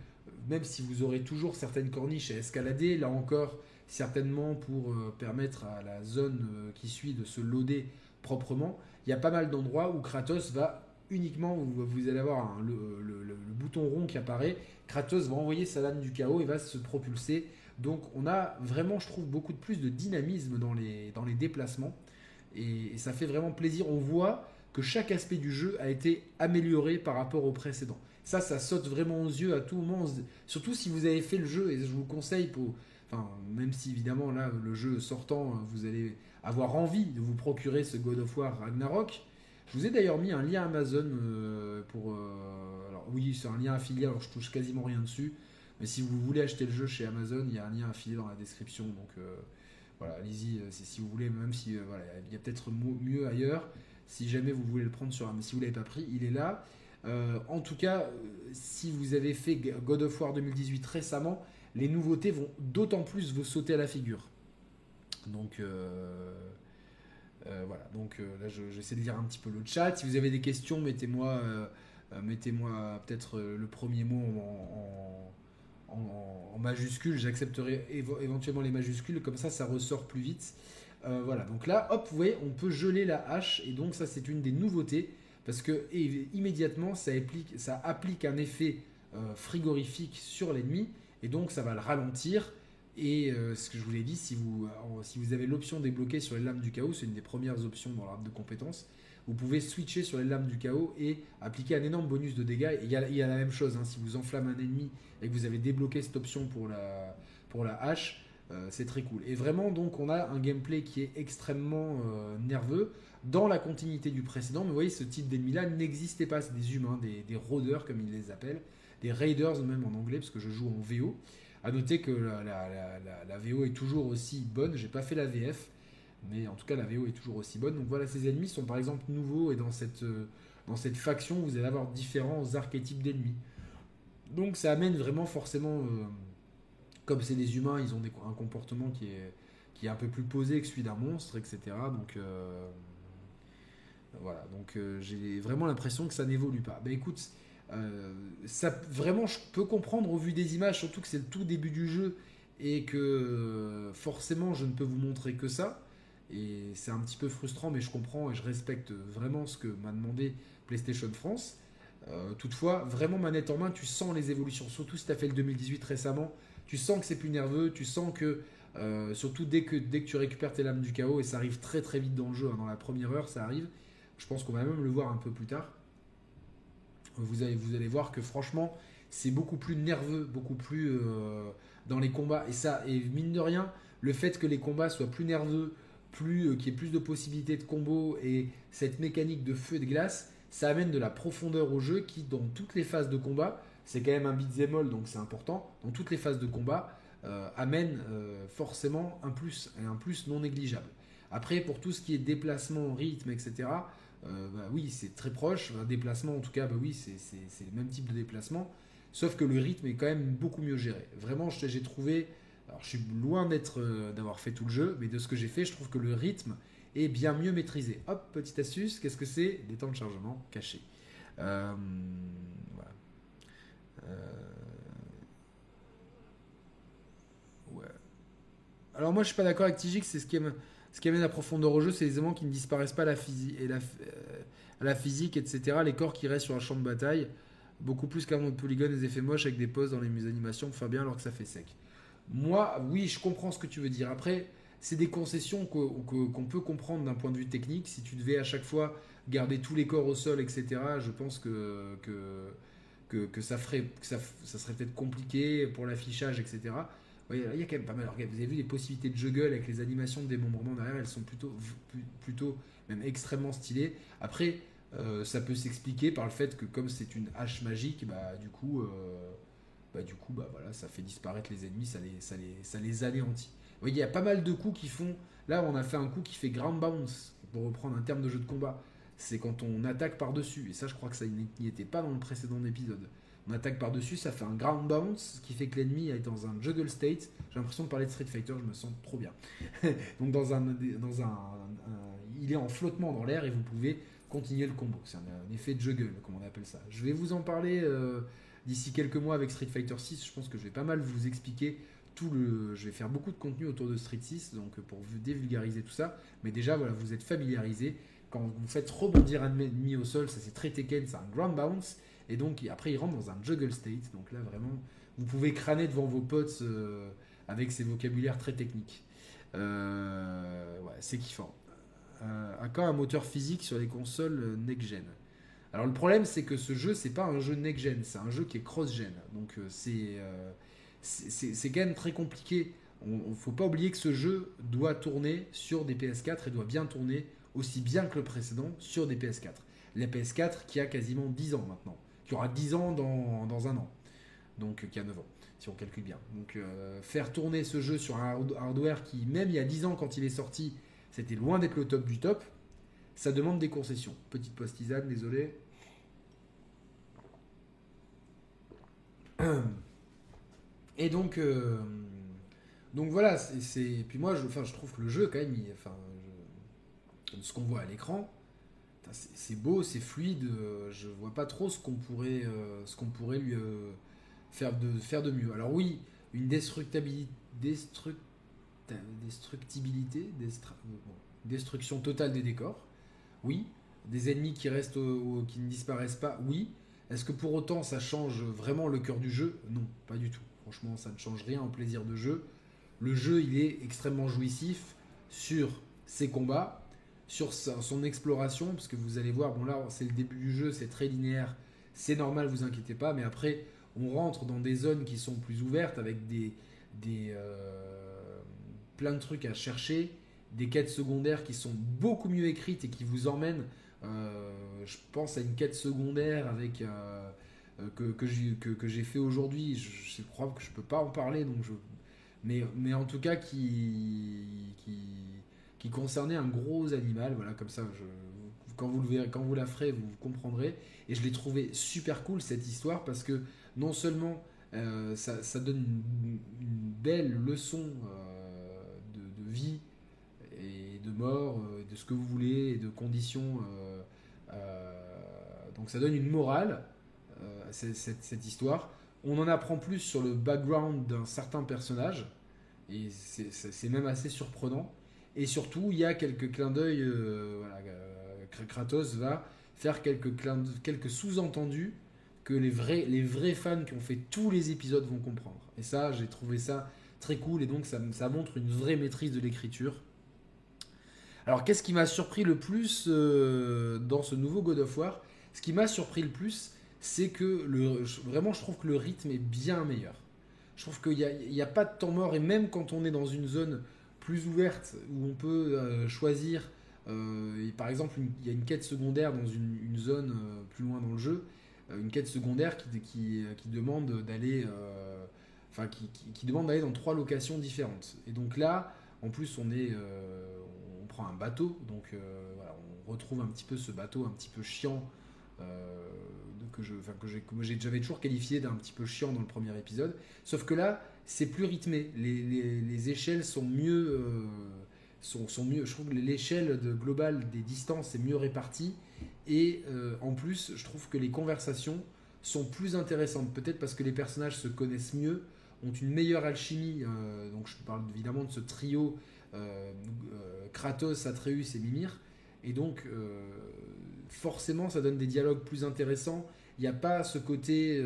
même si vous aurez toujours certaines corniches à escalader, là encore, certainement pour euh, permettre à la zone qui suit de se loader proprement, il y a pas mal d'endroits où Kratos va uniquement, vous, allez avoir le, bouton rond qui apparaît. Kratos va envoyer sa lame du chaos et va se propulser. Donc on a vraiment, je trouve, beaucoup de plus de dynamisme dans les, dans les déplacements. Et, ça fait vraiment plaisir. On voit que chaque aspect du jeu a été amélioré par rapport au précédent. Ça, ça saute vraiment aux yeux à tout moment. Surtout si vous avez fait le jeu, et je vous conseille pour... Enfin, même si évidemment là, le jeu sortant, vous allez avoir envie de vous procurer ce God of War Ragnarok. Je vous ai d'ailleurs mis un lien Amazon euh, pour. Euh, alors oui, c'est un lien affilié, alors je touche quasiment rien dessus. Mais si vous voulez acheter le jeu chez Amazon, il y a un lien affilié dans la description. Donc euh, voilà, allez-y si vous voulez, même si voilà, il y a peut-être mieux ailleurs. Si jamais vous voulez le prendre sur un, si vous l'avez pas pris, il est là. en tout cas, si vous avez fait God of War 2018 récemment, les nouveautés vont d'autant plus vous sauter à la figure. Donc donc là, j'essaie de lire un petit peu le chat. Si vous avez des questions, mettez-moi mettez-moi peut-être le premier mot en, en, majuscule. J'accepterai éventuellement les majuscules, comme ça, ça ressort plus vite. voilà, donc là, hop, vous voyez, on peut geler la hache, et donc ça, c'est une des nouveautés, parce que immédiatement, ça applique, ça applique un effet frigorifique sur l'ennemi, et donc ça va le ralentir. Et euh, ce que je vous l'ai dit, si vous, si vous avez l'option débloquée sur les lames du chaos, c'est une des premières options dans l'arbre de compétences, vous pouvez switcher sur les lames du chaos et appliquer un énorme bonus de dégâts. il y a, y a la même chose, hein. si vous enflammez un ennemi et que vous avez débloqué cette option pour la, pour la hache, euh, c'est très cool. Et vraiment, donc, on a un gameplay qui est extrêmement euh, nerveux dans la continuité du précédent. Mais vous voyez, ce type d'ennemi-là n'existait pas. C'est des humains, des, des rôdeurs, comme ils les appellent des Raiders même en anglais, parce que je joue en VO. À noter que la, VO est toujours aussi bonne. J'ai pas fait la VF, mais en tout cas la VO est toujours aussi bonne. Donc voilà, ces ennemis sont par exemple nouveaux et dans cette, euh, dans cette faction, vous allez avoir différents archétypes d'ennemis. Donc ça amène vraiment forcément, euh, comme c'est des humains, ils ont un comportement qui est, qui est un peu plus posé que celui d'un monstre, etc. Donc euh, voilà, donc j'ai vraiment l'impression que ça n'évolue pas. Ben écoute, euh, ça, vraiment, je peux comprendre au vu des images, surtout que c'est le tout début du jeu et que euh, forcément, je ne peux vous montrer que ça. Et c'est un petit peu frustrant, mais je comprends et je respecte vraiment ce que m'a demandé PlayStation France. Euh, toutefois, vraiment manette en main, tu sens les évolutions. Surtout si tu as fait le 2018 récemment, tu sens que c'est plus nerveux, tu sens que, surtout dès que, dès que tu récupères tes lames du chaos, et ça arrive très très vite dans le jeu, hein, dans la première heure, ça arrive. Je pense qu'on va même le voir un peu plus tard vous allez, vous allez voir que franchement, c'est beaucoup plus nerveux, beaucoup plus euh, dans les combats. Et ça, et mine de rien, le fait que les combats soient plus nerveux, plus euh, qu'il y ait plus de possibilités de combos et cette mécanique de feu et de glace, ça amène de la profondeur au jeu qui, dans toutes les phases de combat, c'est quand même un beat'em donc c'est important, dans toutes les phases de combat, euh, amène forcément un plus, et un plus non négligeable. Après, pour tout ce qui est déplacement, rythme, etc., euh, bah oui, c'est très proche. Un déplacement, en tout cas, bah oui, c'est le même type de déplacement. Sauf que le rythme est quand même beaucoup mieux géré. Vraiment, j'ai trouvé. Alors, je suis loin d'être, euh, d'avoir fait tout le jeu, mais de ce que j'ai fait, je trouve que le rythme est bien mieux maîtrisé. Hop, petite astuce, qu'est-ce que c'est? Des temps de chargement cachés. Euh, voilà. Alors moi je suis pas d'accord avec Tigix, c'est ce qui est ce qui amène la profondeur au jeu, c'est les éléments qui ne disparaissent pas à euh, la physique, etc. Les corps qui restent sur un champ de bataille, beaucoup plus qu'un de polygone, des effets moches avec des poses dans les animations pour faire bien alors que ça fait sec. Moi, oui, je comprends ce que tu veux dire. Après, c'est des concessions qu'on peut comprendre d'un point de vue technique. Si tu devais à chaque fois garder tous les corps au sol, etc., je pense que, que, que, ça, ferait, que ça serait peut-être compliqué pour l'affichage, etc il y a quand même pas mal. vous avez vu les possibilités de juggle avec les animations de démembrement derrière, elles sont plutôt, plutôt même extrêmement stylées. Après, euh, ça peut s'expliquer par le fait que comme c'est une hache magique, bah du coup, euh, bah, du coup, bah voilà, ça fait disparaître les ennemis, ça les, ça les, ça les anéantit. Vous voyez, il y a pas mal de coups qui font. Là, on a fait un coup qui fait ground bounce, pour reprendre un terme de jeu de combat. C'est quand on attaque par dessus. Et ça, je crois que ça n'y était pas dans le précédent épisode on attaque par-dessus, ça fait un ground bounce, ce qui fait que l'ennemi est dans un juggle state. J'ai l'impression de parler de Street Fighter, je me sens trop bien. Donc dans un, dans un, il est en flottement dans l'air et vous pouvez continuer le combo. C'est un, effet de juggle, comme on appelle ça. Je vais vous en parler euh, d'ici quelques mois avec Street Fighter 6. Je pense que je vais pas mal vous expliquer tout le. Je vais faire beaucoup de contenu autour de Street 6, donc pour vous dévulgariser tout ça. Mais déjà, voilà, vous êtes familiarisé. Quand vous faites rebondir un ennemi au sol, ça c'est très Tekken, c'est un ground bounce. Et donc après, il rentre dans un juggle state. Donc là, vraiment, vous pouvez crâner devant vos potes euh, avec ces vocabulaires très techniques. Euh, ouais, c'est kiffant. Euh, à quand un moteur physique sur les consoles next-gen Alors le problème, c'est que ce jeu, c'est pas un jeu next-gen, c'est un jeu qui est cross-gen. Donc c'est c'est quand même très compliqué. On ne faut pas oublier que ce jeu doit tourner sur des PS4 et doit bien tourner aussi bien que le précédent sur des PS4. La PS4 qui a quasiment 10 ans maintenant qui aura 10 ans dans, un an. Donc, qui a 9 ans, si on calcule bien. Donc, euh, faire tourner ce jeu sur un hardware qui, même il y a 10 ans, quand il est sorti, c'était loin d'être le top du top, ça demande des concessions. Petite postisane, désolé. Et donc, euh, donc voilà, c'est. Puis moi, je, enfin, je trouve que le jeu, quand même, ce qu'on voit à l'écran, c'est beau, c'est fluide. je vois pas trop ce qu'on pourrait, pourrait lui faire de, faire de mieux. Alors oui, une destructibilité, destruction totale des décors. Oui, des ennemis qui restent, qui ne disparaissent pas. Oui. Est-ce que pour autant ça change vraiment le cœur du jeu? Non, pas du tout. Franchement, ça ne change rien au plaisir de jeu. Le jeu, il est extrêmement jouissif sur ses combats, sur son exploration, parce que vous allez voir, bon là, c'est le début du jeu, c'est très linéaire, c'est normal, vous inquiétez pas, mais après, on rentre dans des zones qui sont plus ouvertes avec des, des euh, plein de trucs à chercher, des quêtes secondaires qui sont beaucoup mieux écrites et qui vous emmènent. Euh, je pense à une quête secondaire avec euh, que, que j'ai fait aujourd'hui. Je, crois que je peux pas en parler, donc mais, en tout cas qui, qui concernait un gros animal. Voilà, comme ça, quand vous la ferez, vous comprendrez. Et je l'ai trouvé super cool cette histoire parce que non seulement euh, ça, donne une, belle leçon euh, de, vie et de mort, euh, de ce que vous voulez, et de conditions. donc ça donne une morale, cette, histoire. On en apprend plus sur le background d'un certain personnage, et c'est même assez surprenant. Et surtout, il y a quelques clins d'œil. Kratos va faire quelques, quelques sous-entendus que les vrais, les vrais fans qui ont fait tous les épisodes vont comprendre. Et ça, j'ai trouvé ça très cool et donc ça, montre une vraie maîtrise de l'écriture. Alors, qu'est-ce qui m'a surpris le plus euh, dans ce nouveau God of War? Ce qui m'a surpris le plus, c'est que vraiment, je trouve que le rythme est bien meilleur. Je trouve qu'il n'y a, pas de temps mort et même quand on est dans une zone plus ouverte où on peut euh, choisir, euh, et par exemple, il y a une quête secondaire dans une, zone plus loin dans le jeu, euh, une quête secondaire qui, qui, qui demande d'aller euh, enfin qui, qui, demande d'aller dans trois locations différentes. Et donc là, en plus, on est, euh, on prend un bateau, donc voilà, on retrouve un petit peu ce bateau un petit peu chiant que je, enfin, que j'avais toujours qualifié d'un petit peu chiant dans le premier épisode. Sauf que là, c'est plus rythmé. Les, les, les, échelles sont mieux, sont, sont, mieux. Je trouve que l'échelle de globale des distances est mieux répartie. Et euh, en plus, je trouve que les conversations sont plus intéressantes. Peut-être parce que les personnages se connaissent mieux, ont une meilleure alchimie. Euh, donc je parle évidemment de ce trio euh, Kratos, Atreus et Mimir. Et donc forcément, ça donne des dialogues plus intéressants. Il n'y a pas ce côté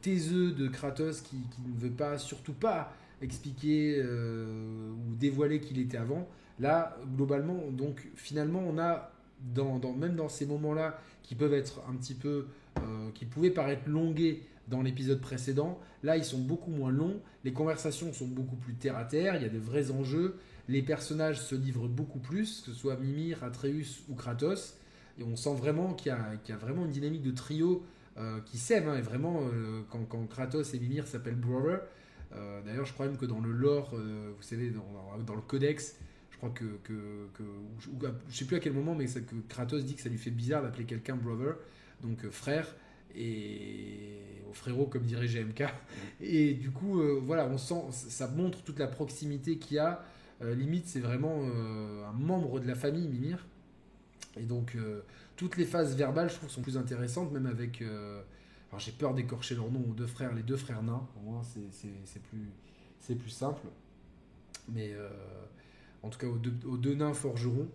taiseux de Kratos qui, ne veut pas, surtout pas expliquer ou dévoiler qu'il était avant. Là, globalement, donc finalement, on a dans, même dans ces moments-là, qui peuvent être un petit peu, euh, qui pouvaient paraître longués dans l'épisode précédent, là ils sont beaucoup moins longs, les conversations sont beaucoup plus terre à terre, il y a de vrais enjeux, les personnages se livrent beaucoup plus, que ce soit Mimir, Atreus ou Kratos, et on sent vraiment qu'il y, a vraiment une dynamique de trio euh, qui s'aime, hein, et vraiment euh, quand, quand, Kratos et Mimir s'appellent brother, d'ailleurs je crois même que dans le lore, vous savez, dans, dans le codex, je crois que, que, que je sais plus à quel moment, mais que Kratos dit que ça lui fait bizarre d'appeler quelqu'un brother, donc euh, frère, et au frérot comme dirait GMK. Et du coup, euh, voilà, on sent, ça montre toute la proximité qu'il y a. Euh, limite, c'est vraiment un membre de la famille, Mimir. Et donc, toutes les phases verbales, je trouve, sont plus intéressantes, même avec. alors, j'ai peur d'écorcher leur nom aux deux frères, les deux frères nains. Au moins, c'est plus, simple. Mais en tout cas aux deux, nains forgerons.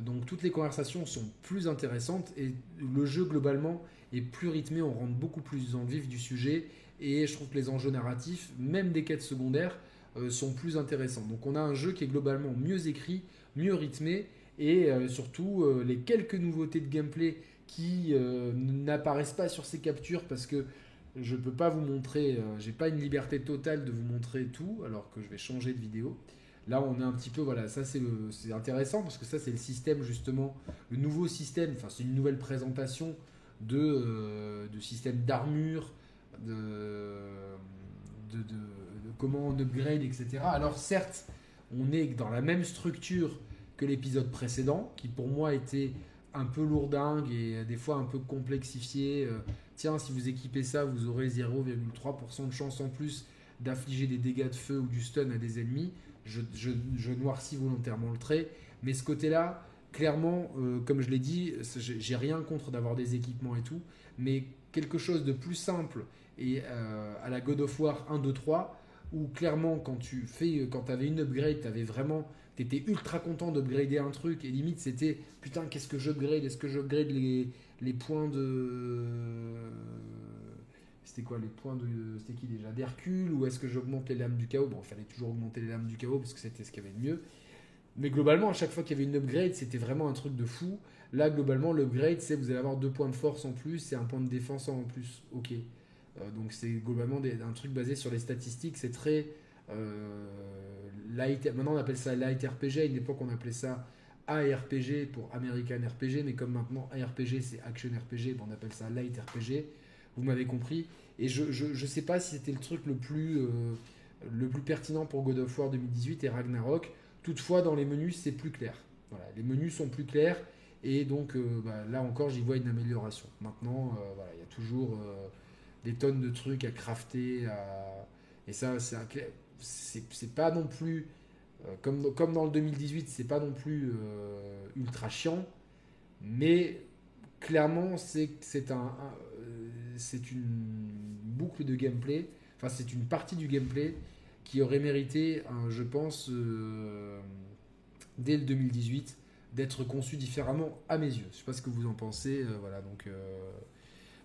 Donc toutes les conversations sont plus intéressantes et le jeu globalement est plus rythmé, on rentre beaucoup plus en vif du sujet et je trouve que les enjeux narratifs, même des quêtes secondaires, euh, sont plus intéressants. Donc on a un jeu qui est globalement mieux écrit, mieux rythmé et euh, surtout euh, les quelques nouveautés de gameplay qui n'apparaissent pas sur ces captures parce que je ne peux pas vous montrer, j'ai pas une liberté totale de vous montrer tout alors que je vais changer de vidéo. Là, on est un petit peu, voilà, ça c'est intéressant parce que ça c'est le système justement, le nouveau système, enfin c'est une nouvelle présentation de, euh, de système d'armure, de, de, de, comment on upgrade, etc. Alors certes, on est dans la même structure l'épisode précédent, qui pour moi était un peu lourdingue et des fois un peu complexifié. Euh, tiens, si vous équipez ça, vous aurez 0,3% de chance en plus d'affliger des dégâts de feu ou du stun à des ennemis je, noircis volontairement le trait, mais ce côté-là, clairement, comme je l'ai dit, j'ai rien contre d'avoir des équipements et tout, mais quelque chose de plus simple et à la God of War 1, 2, 3, où clairement quand tu fais, quand avais une upgrade, tu avais vraiment t'étais ultra content d'upgrader un truc et limite c'était putain qu'est-ce que j'upgrade? Est-ce que j'upgrade les, les points de c'était quoi les points de c'était qui déjà? d'Hercule? Ou est-ce que j'augmente les lames du chaos? Bon il fallait toujours augmenter les lames du chaos parce que c'était ce qu'il y avait de mieux. Mais globalement à chaque fois qu'il y avait une upgrade c'était vraiment un truc de fou. Là globalement l'upgrade c'est vous allez avoir deux points de force en plus et un point de défense en plus. Ok. Euh, donc c'est globalement un truc basé sur les statistiques c'est très euh, maintenant on appelle ça light RPG, à une époque on appelait ça ARPG pour American RPG, mais comme maintenant ARPG c'est Action RPG, on appelle ça light RPG, vous m'avez compris. Et je, je, sais pas si c'était le truc le plus, euh, pertinent pour God of War 2018 et Ragnarok. Toutefois, dans les menus, c'est plus clair. Les menus sont plus clairs et donc euh, bah, là encore, j'y vois une amélioration. Maintenant, euh, il y a toujours des tonnes de trucs à crafter, et ça, c'est c'est pas non plus euh, comme, comme dans le 2018, c'est pas non plus euh, ultra chiant, mais clairement c'est un, euh, c'est une boucle de gameplay, enfin c'est une partie du gameplay qui aurait mérité, je pense, dès le 2018, d'être conçu différemment à mes yeux. Je sais pas ce que vous en pensez, voilà donc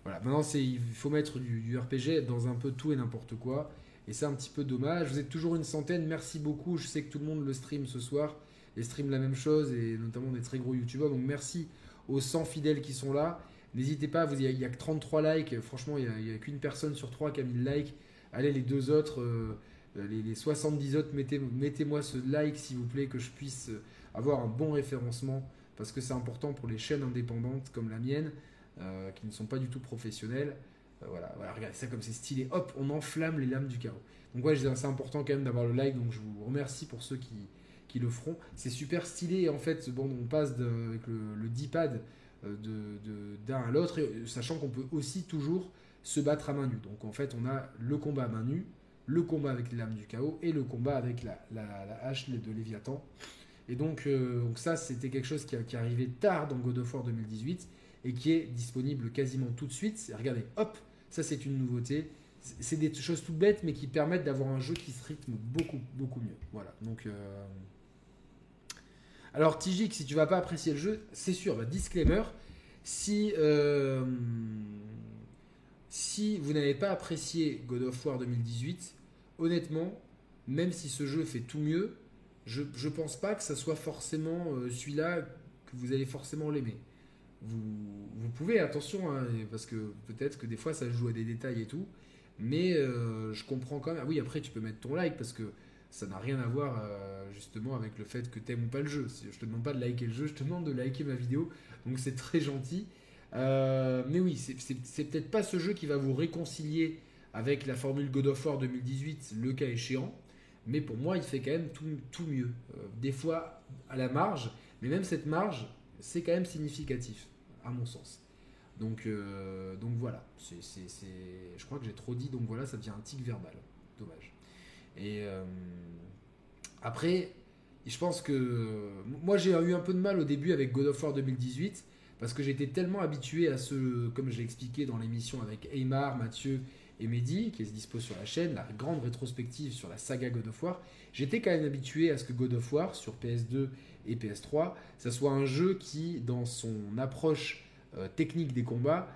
voilà. Maintenant il faut mettre du RPG dans un peu tout et n'importe quoi. Et c'est un petit peu dommage. Vous êtes toujours une centaine. Merci beaucoup. Je sais que tout le monde le stream ce soir. Et stream la même chose. Et notamment des très gros youtubeurs. Donc merci aux 100 fidèles qui sont là. N'hésitez pas. Il n'y a, que 33 likes. Franchement, il n'y a, qu'une personne sur 3 qui a mis le like. Allez, les deux autres. Euh, les, 70 autres, mettez, mettez-moi ce like s'il vous plaît, que je puisse euh, avoir un bon référencement, parce que c'est important pour les chaînes indépendantes comme la mienne, euh, qui ne sont pas du tout professionnelles. Euh, voilà, voilà, regardez ça comme c'est stylé. Hop, on enflamme les lames du chaos. Donc ouais, c'est important quand même d'avoir le like, donc je vous remercie pour ceux qui, le feront. C'est super stylé en fait, bon, on passe avec le, D-pad euh, d'un à l'autre, euh, sachant qu'on peut aussi toujours se battre à main nue. Donc en fait, on a le combat à main nue, le combat avec les lames du chaos et le combat avec la, hache de Léviathan. Et donc, donc ça, c'était quelque chose qui, qui arrivait tard dans God of War 2018 et qui est disponible quasiment tout de suite. Regardez, hop, ça, c'est une nouveauté. C'est des choses toutes bêtes, mais qui permettent d'avoir un jeu qui se rythme beaucoup, beaucoup mieux. Voilà. Donc, euh, alors, Tijik, si tu vas pas apprécier le jeu, c'est sûr. Bah, disclaimer, si euh, si vous n'avez pas apprécié God of War 2018, honnêtement, même si ce jeu fait tout mieux, je ne pense pas que ça soit forcément euh, celui-là que vous allez forcément l'aimer vous, pouvez, attention, hein, parce que peut-être que des fois ça joue à des détails et tout, mais euh, je comprends quand même. Ah oui, après tu peux mettre ton like parce que ça n'a rien à voir euh, justement avec le fait que t'aimes ou pas le jeu. Je te demande pas de liker le jeu, je te demande de liker ma vidéo, donc c'est très gentil. Euh, mais oui, c'est peut-être pas ce jeu qui va vous réconcilier avec la formule God of War 2018, le cas échéant, mais pour moi il fait quand même tout, tout mieux. des fois à la marge, mais même cette marge, c'est quand même significatif, à mon sens. Donc, euh, donc voilà, c'est, je crois que j'ai trop dit, donc voilà, ça devient un tic verbal. Dommage. Et euh, après, je pense que moi j'ai eu un peu de mal au début avec God of War 2018 parce que j'étais tellement habitué à ce, comme je l'ai expliqué dans l'émission avec Aymar, Mathieu et Mehdi, qui est dispo sur la chaîne, la grande rétrospective sur la saga God of War, j'étais quand même habitué à ce que God of War sur PS2 et PS3, ça soit un jeu qui, dans son approche euh, technique des combats,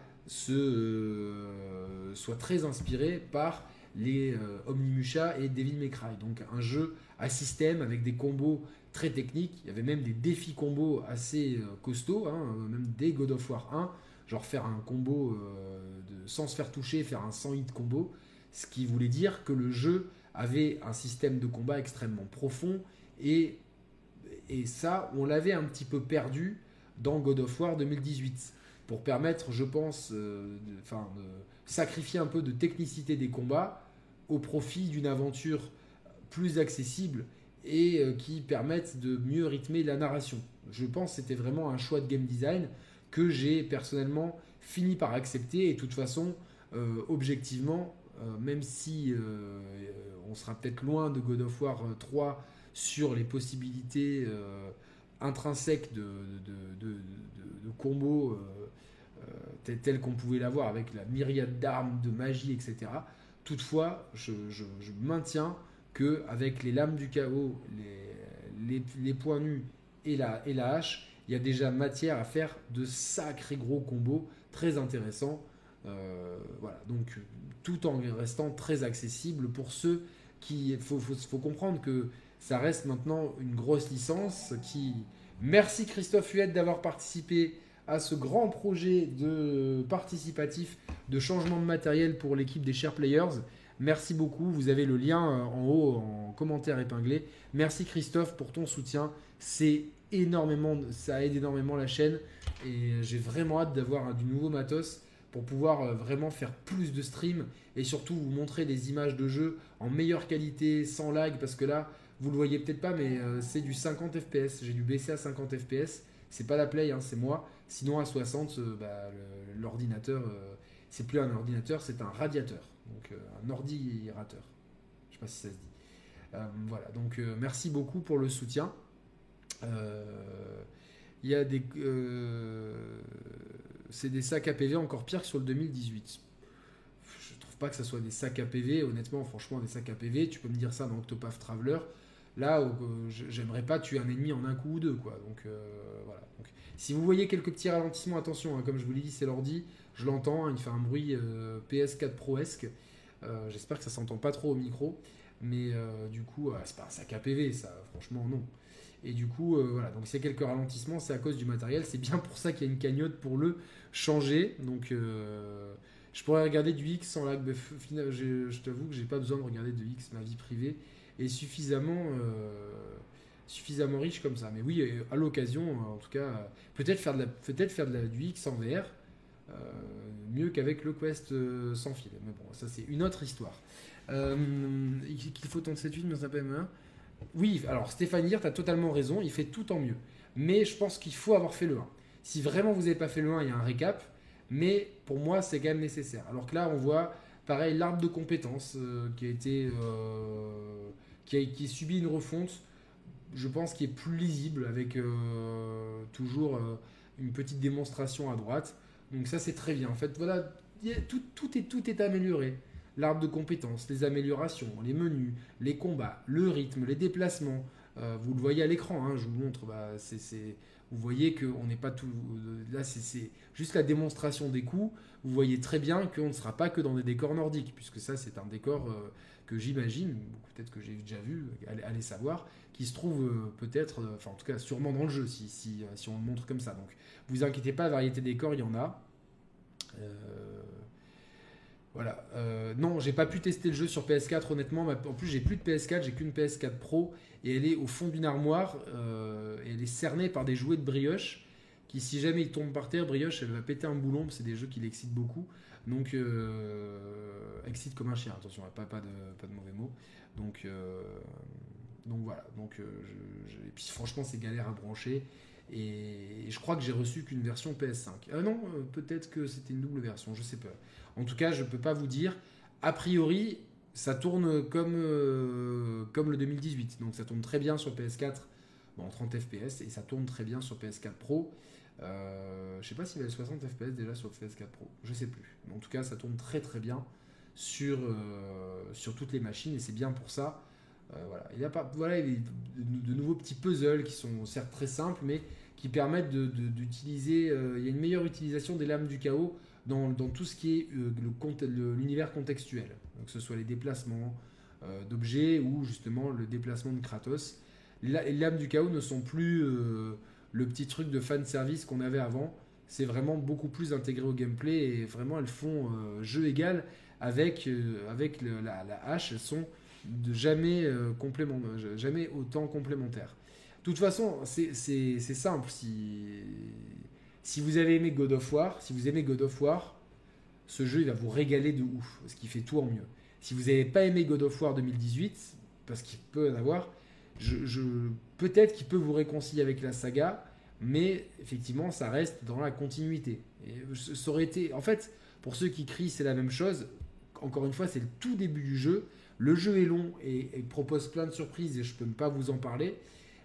euh, soit très inspiré par les euh, Omnimusha et Devil May. Donc un jeu à système avec des combos très techniques. Il y avait même des défis combos assez costauds, hein, même des God of War 1, genre faire un combo sans se faire toucher, faire un 100 hit combo, ce qui voulait dire que le jeu avait un système de combat extrêmement profond et et ça, on l'avait un petit peu perdu dans God of War 2018 pour permettre, je pense, euh, de, sacrifier un peu de technicité des combats au profit d'une aventure plus accessible et euh, qui permette de mieux rythmer la narration. Je pense que c'était vraiment un choix de game design que j'ai personnellement fini par accepter et de toute façon, euh, objectivement, même si on sera peut-être loin de God of War 3 sur les possibilités euh, intrinsèque de, de, combos tels qu'on pouvait l'avoir avec la myriade d'armes, de magie, etc. Toutefois, je, maintiens que avec les lames du chaos, les, les, points nus et la, et la hache, il y a déjà matière à faire de sacrés gros combos très intéressants. Euh, voilà, donc tout en restant très accessible pour ceux qui. Il faut, faut, comprendre que ça reste maintenant une grosse licence qui. Merci Christophe Huette d'avoir participé à ce grand projet de participatif de changement de matériel pour l'équipe des Share Players. Merci beaucoup. Vous avez le lien euh, en haut en commentaire épinglé. Merci Christophe pour ton soutien. C'est énormément, ça aide énormément la chaîne et j'ai vraiment hâte d'avoir du nouveau matos pour pouvoir euh, vraiment faire plus de streams et surtout vous montrer des images de jeu en meilleure qualité, sans lag, parce que là, vous le voyez peut-être pas, mais euh, c'est du 50 fps. J'ai dû baisser à 50 fps. C'est pas la play, hein, c'est moi. Sinon à 60, euh, bah, l'ordinateur, c'est plus un ordinateur, c'est un radiateur, donc un ordirateur. Je sais pas si ça se dit. voilà, donc merci beaucoup pour le soutien. Il y a des c'est des sacs à PV encore pire que sur le 2018. Je trouve pas que ça soit des sacs à PV, honnêtement, franchement, des sacs à PV, tu peux me dire ça dans Octopath Traveler. Là, euh, j'aimerais pas tuer un ennemi en un coup ou deux, quoi. Donc euh, voilà. si vous voyez quelques petits ralentissements, attention, hein, comme je vous l'ai dit, c'est l'ordi, je l'entends, hein, il fait un bruit euh, PS4 Pro-esque. J'espère que ça s'entend pas trop au micro, mais du coup, c'est pas un sac à PV, ça, franchement, non. Et du coup, voilà, donc s'il y a quelques ralentissements, c'est à cause du matériel. C'est bien pour ça qu'il y a une cagnotte pour le changer. Donc, je pourrais regarder du X sans lag. Je, je t'avoue que j'ai pas besoin de regarder de X. Ma vie privée est suffisamment, euh, suffisamment riche comme ça. Mais oui, à l'occasion, en tout cas, peut-être faire, de la, peut faire de la, du X en VR. Euh, mieux qu'avec le Quest sans fil. Mais bon, ça c'est une autre histoire. Qu'il faut tenter cette mais ça peut même Oui, alors Stéphane tu as totalement raison, il fait tout en mieux. Mais je pense qu'il faut avoir fait le 1. Si vraiment vous n'avez pas fait le 1, il y a un récap. Mais pour moi, c'est quand même nécessaire. Alors que là, on voit, pareil, l'arbre de compétences euh, qui a été. Euh, qui, a, qui subit une refonte, je pense, qui est plus lisible avec euh, toujours une petite démonstration à droite. Donc ça, c'est très bien. En fait, voilà, tout, tout, est, tout est amélioré. L'arbre de compétences, les améliorations, les menus, les combats, le rythme, les déplacements. vous le voyez à l'écran, hein, je vous montre, bah, c'est vous voyez qu'on n'est pas tout. Là, c'est juste la démonstration des coups. Vous voyez très bien qu'on ne sera pas que dans des décors nordiques, puisque ça, c'est un décor euh, que j'imagine, peut-être que j'ai déjà vu, allez, savoir, qui se trouve euh, peut-être, euh, enfin en tout cas sûrement dans le jeu, si, si, si, on le montre comme ça. Donc, vous inquiétez pas, variété des décors, il y en a. Voilà. Euh, non, j'ai pas pu tester le jeu sur PS4 honnêtement. En plus, j'ai plus de PS4, j'ai qu'une PS4 Pro et elle est au fond d'une armoire euh, et elle est cernée par des jouets de brioche qui, si jamais ils tombent par terre, brioche, elle va péter un boulon. C'est des jeux qui l'excitent beaucoup. Donc, euh, excite comme un chien. Attention, pas, de, mauvais mots. Donc, voilà. Et puis franchement, c'est galère à brancher. Et je crois que j'ai reçu qu'une version PS5. Ah non, peut-être que c'était une double version, je sais pas. En tout cas, je ne peux pas vous dire. A priori, ça tourne comme, euh, comme le 2018. Donc ça tourne très bien sur PS4 en 30 FPS et ça tourne très bien sur PS4 Pro. Euh, je sais pas s'il y avait 60 FPS déjà sur PS4 Pro, je sais plus. Mais en tout cas, ça tourne très très bien sur, euh, sur toutes les machines et c'est bien pour ça. Euh, voilà. Il y a pas, voilà, il y a de, nouveaux petits puzzles qui sont certes très simples, mais qui permettent d'utiliser. il y a une meilleure utilisation des lames du chaos dans, tout ce qui est euh, l'univers contextuel, que ce soit les déplacements euh, d'objets ou justement le déplacement de Kratos. Les lames du chaos ne sont plus euh, le petit truc de fan service qu'on avait avant. C'est vraiment beaucoup plus intégré au gameplay et vraiment elles font jeu égal avec, avec la, hache. Elles sont de jamais, complément, jamais autant complémentaires. De toute façon, c'est simple. Si, vous avez aimé God of War, si vous aimez God of War, ce jeu va vous régaler de ouf, parce qu'il fait tout en mieux. Si vous n'avez pas aimé God of War 2018, parce qu'il peut en avoir, je, peut-être qu'il peut vous réconcilier avec la saga, mais effectivement, ça reste dans la continuité. Ça aurait été, en fait, pour ceux qui crient, c'est la même chose. Encore une fois, c'est le tout début du jeu. Le jeu est long et, propose plein de surprises et je peux pas vous en parler.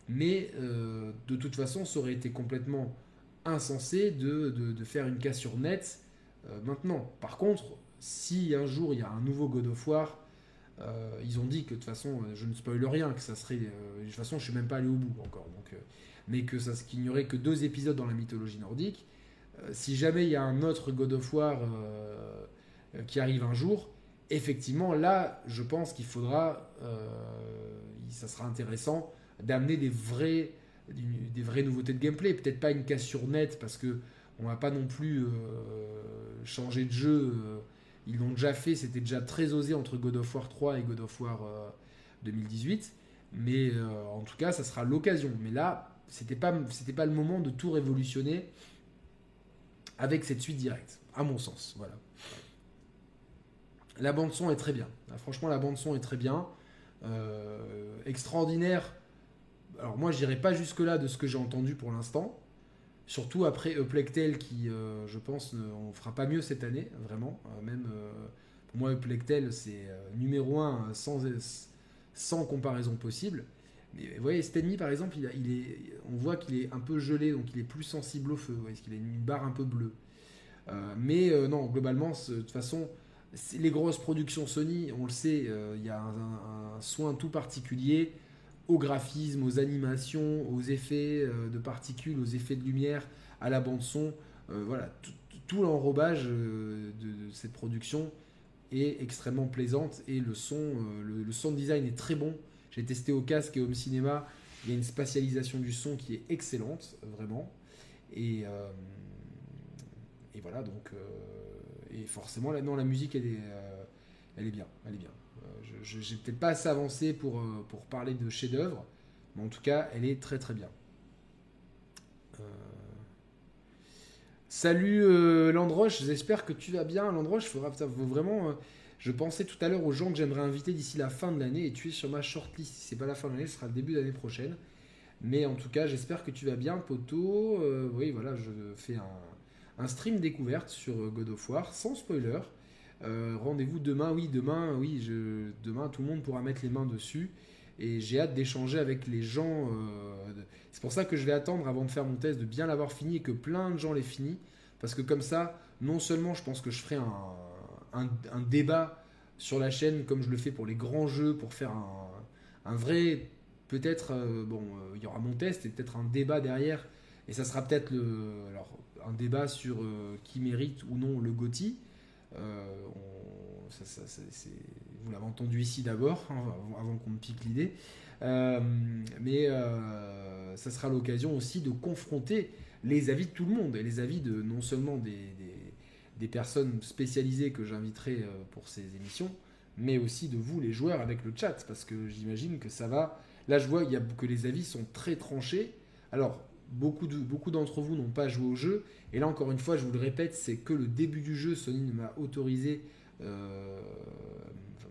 Mais de toute façon, ça aurait été complètement insensé de, de, faire une cassure nette maintenant. Par contre, si un jour il y a un nouveau God of War, ils ont dit que de toute façon, je ne spoil rien, que ça serait. de toute façon, je suis même pas allé au bout encore. Donc, mais que ça, qu'il n'y aurait que deux épisodes dans la mythologie nordique. si jamais il y a un autre God of War qui arrive un jour, effectivement, là, je pense qu'il faudra, euh, ça sera intéressant d'amener des vrais, des vraies nouveautés de gameplay. Peut-être pas une cassure nette parce que on va pas non plus euh, changer de jeu. Euh, ils l'ont déjà fait, c'était déjà très osé entre God of War 3 et God of War 2018. Mais en tout cas, ça sera l'occasion. Mais là, c'était pas, c'était pas le moment de tout révolutionner avec cette suite directe, à mon sens. Voilà. La bande son est très bien. Franchement, la bande son est très bien. Euh, extraordinaire. Alors moi, j'irai pas jusque là de ce que j'ai entendu pour l'instant. Surtout après Uplectel qui, euh, je pense, on fera pas mieux cette année, vraiment. Euh, même pour moi, Uplectel, c'est numéro un sans, sans comparaison possible. Mais vous voyez, Stanley, par exemple, il, est, on voit qu'il est un peu gelé, donc il est plus sensible au feu. Vous voyez, qu'il a une barre un peu bleue. mais non, globalement, de toute façon, les grosses productions Sony, on le sait, euh, il y a un, soin tout particulier au graphisme, aux animations, aux effets euh, de particules, aux effets de lumière, à la bande son. Euh, voilà, tout, l'enrobage de, cette production est extrêmement plaisante et le son, le, son design est très bon. J'ai testé au casque et au cinéma. Il y a une spatialisation du son qui est excellente, vraiment. Et, voilà, donc et forcément, la musique, euh, elle est bien. Elle est bien. Euh, je n'ai pas assez avancé pour, euh, pour parler de chef-d'œuvre, mais en tout cas, elle est très très bien. Salut Landroche, j'espère que tu vas bien. Landroche, faudra vraiment. je pensais tout à l'heure aux gens que j'aimerais inviter d'ici la fin de l'année et tu es sur ma shortlist. Si c'est pas la fin de l'année, ce sera le début de l'année prochaine. Mais en tout cas, j'espère que tu vas bien, poteau. oui, voilà, je fais un, un stream découverte sur euh, God of War, sans spoiler. Euh, rendez-vous demain, oui, demain, oui, je, demain tout le monde pourra mettre les mains dessus. Et j'ai hâte d'échanger avec les gens. Euh, c'est pour ça que je vais attendre avant de faire mon test de bien l'avoir fini et que plein de gens l'aient fini. Parce que comme ça, non seulement je pense que je ferai un, débat sur la chaîne comme je le fais pour les grands jeux, pour faire un, vrai, peut-être, bon, il y aura mon test et peut-être un débat derrière. Et ça sera peut-être un débat sur euh, qui mérite ou non le Euh, vous l'avez entendu ici d'abord, hein, avant, qu'on me pique l'idée. Euh, mais ça sera l'occasion aussi de confronter les avis de tout le monde et les avis de non seulement des, personnes spécialisées que j'inviterai pour ces émissions, mais aussi de vous les joueurs avec le chat, parce que j'imagine que ça va. Là, je vois que les avis sont très tranchés. Alors, beaucoup d'entre beaucoup vous n'ont pas joué au jeu. Et là, encore une fois, je vous le répète, c'est que le début du jeu, Sony m'a autorisé, euh,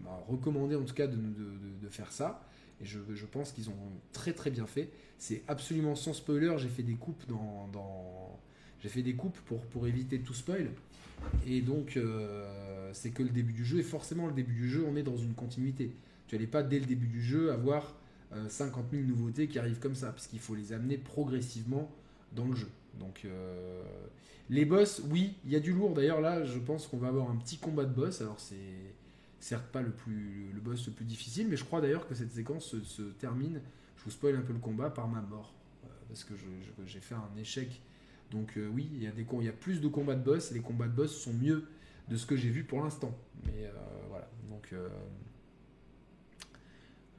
m'a recommandé en tout cas de, faire ça. Et je, pense qu'ils ont très très bien fait. C'est absolument sans spoiler. J'ai fait des coupes dans, j'ai fait des coupes pour, pour éviter tout spoil. Et donc, euh, c'est que le début du jeu. Et forcément, le début du jeu, on est dans une continuité. Tu n'allais pas dès le début du jeu avoir 50 euh, 000 nouveautés qui arrivent comme ça, parce qu'il faut les amener progressivement dans le jeu. Donc euh, les boss, oui, il y a du lourd. D'ailleurs là, je pense qu'on va avoir un petit combat de boss. Alors c'est certes pas le boss le plus difficile, mais je crois d'ailleurs que cette séquence se, termine. Je vous spoil un peu le combat par ma mort, euh, parce que j'ai fait un échec. Donc oui, il y a y a plus de combats de boss et les combats de boss sont mieux de ce que j'ai vu pour l'instant. Mais voilà, donc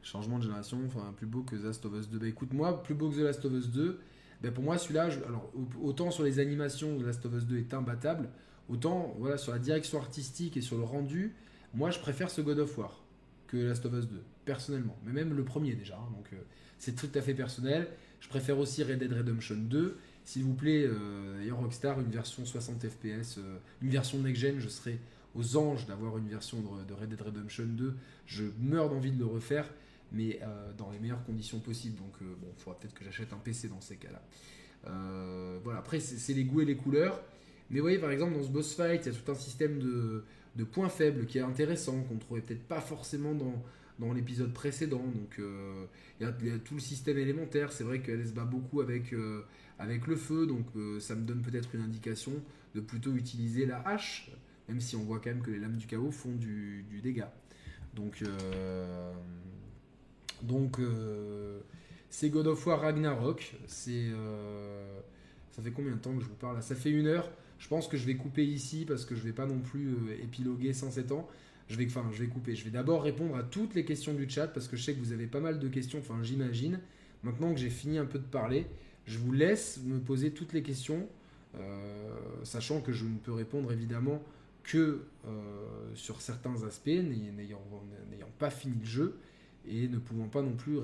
Changement de génération, enfin plus beau que The Last of Us 2. Bah écoute, moi, plus beau que The Last of Us 2, bah pour moi celui-là, alors autant sur les animations, The Last of Us 2 est imbattable, autant voilà sur la direction artistique et sur le rendu, moi je préfère ce God of War que Last of Us 2, personnellement. Mais même le premier déjà, hein. donc euh, c'est tout à fait personnel. Je préfère aussi Red Dead Redemption 2. S'il vous plaît, euh, Rockstar, une version 60 FPS, euh, une version next-gen, je serais aux anges d'avoir une version de, de, Red Dead Redemption 2. Je meurs d'envie de le refaire mais euh, dans les meilleures conditions possibles. Donc, euh, bon, il faudra peut-être que j'achète un PC dans ces cas-là. Euh, voilà, après, c'est les goûts et les couleurs. Mais vous voyez, par exemple, dans ce boss fight, il y a tout un système de, points faibles qui est intéressant, qu'on ne trouvait peut-être pas forcément dans, dans l'épisode précédent. Donc il y, a tout le système élémentaire. C'est vrai qu'elle se bat beaucoup avec, avec le feu, donc ça me donne peut-être une indication de plutôt utiliser la hache, même si on voit quand même que les lames du chaos font du, du dégât. Donc, donc c'est God of War Ragnarok. C'est ça fait combien de temps que je vous parle Ça fait une heure. Je pense que je vais couper ici parce que je vais pas non plus euh, épiloguer 107 ans. Je vais, je vais. Je vais d'abord répondre à toutes les questions du chat parce que je sais que vous avez pas mal de questions. Enfin, j'imagine. Maintenant que j'ai fini un peu de parler, je vous laisse me poser toutes les questions, euh, sachant que je ne peux répondre évidemment que euh, sur certains aspects, n'ayant pas fini le jeu et ne pouvant pas non plus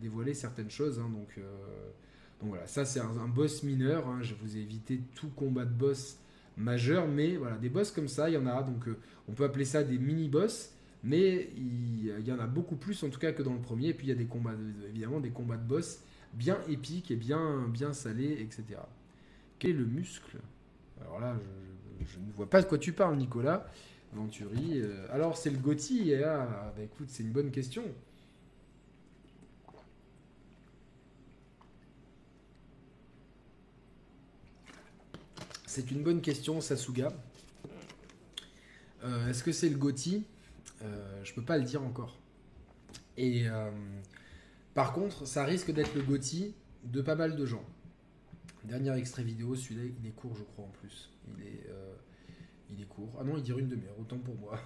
dévoiler certaines choses. Hein. donc donc voilà, ça c'est un, boss mineur. Hein. Je vous ai évité tout combat de boss majeur, mais voilà, des boss comme ça, il y en a. Donc euh, on peut appeler ça des mini-boss, mais il, y en a beaucoup plus en tout cas que dans le premier. Et puis il y a des combats, évidemment, des combats de boss bien épiques et bien, bien salés, etc. Quel est le muscle? Alors là, je, ne vois pas de quoi tu parles, Nicolas. Venturi. Euh, alors c'est le Gotti. Écoute, c'est une bonne question. C'est une bonne question, Sasuga. Euh, est-ce que c'est le Gotti? Euh, Je peux pas le dire encore. Et euh, par contre, ça risque d'être le Gotti de pas mal de gens. Dernier extrait vidéo, celui-là, il est court, je crois en plus. Il est, est court. Ah non, il dure une demi-heure, autant pour moi.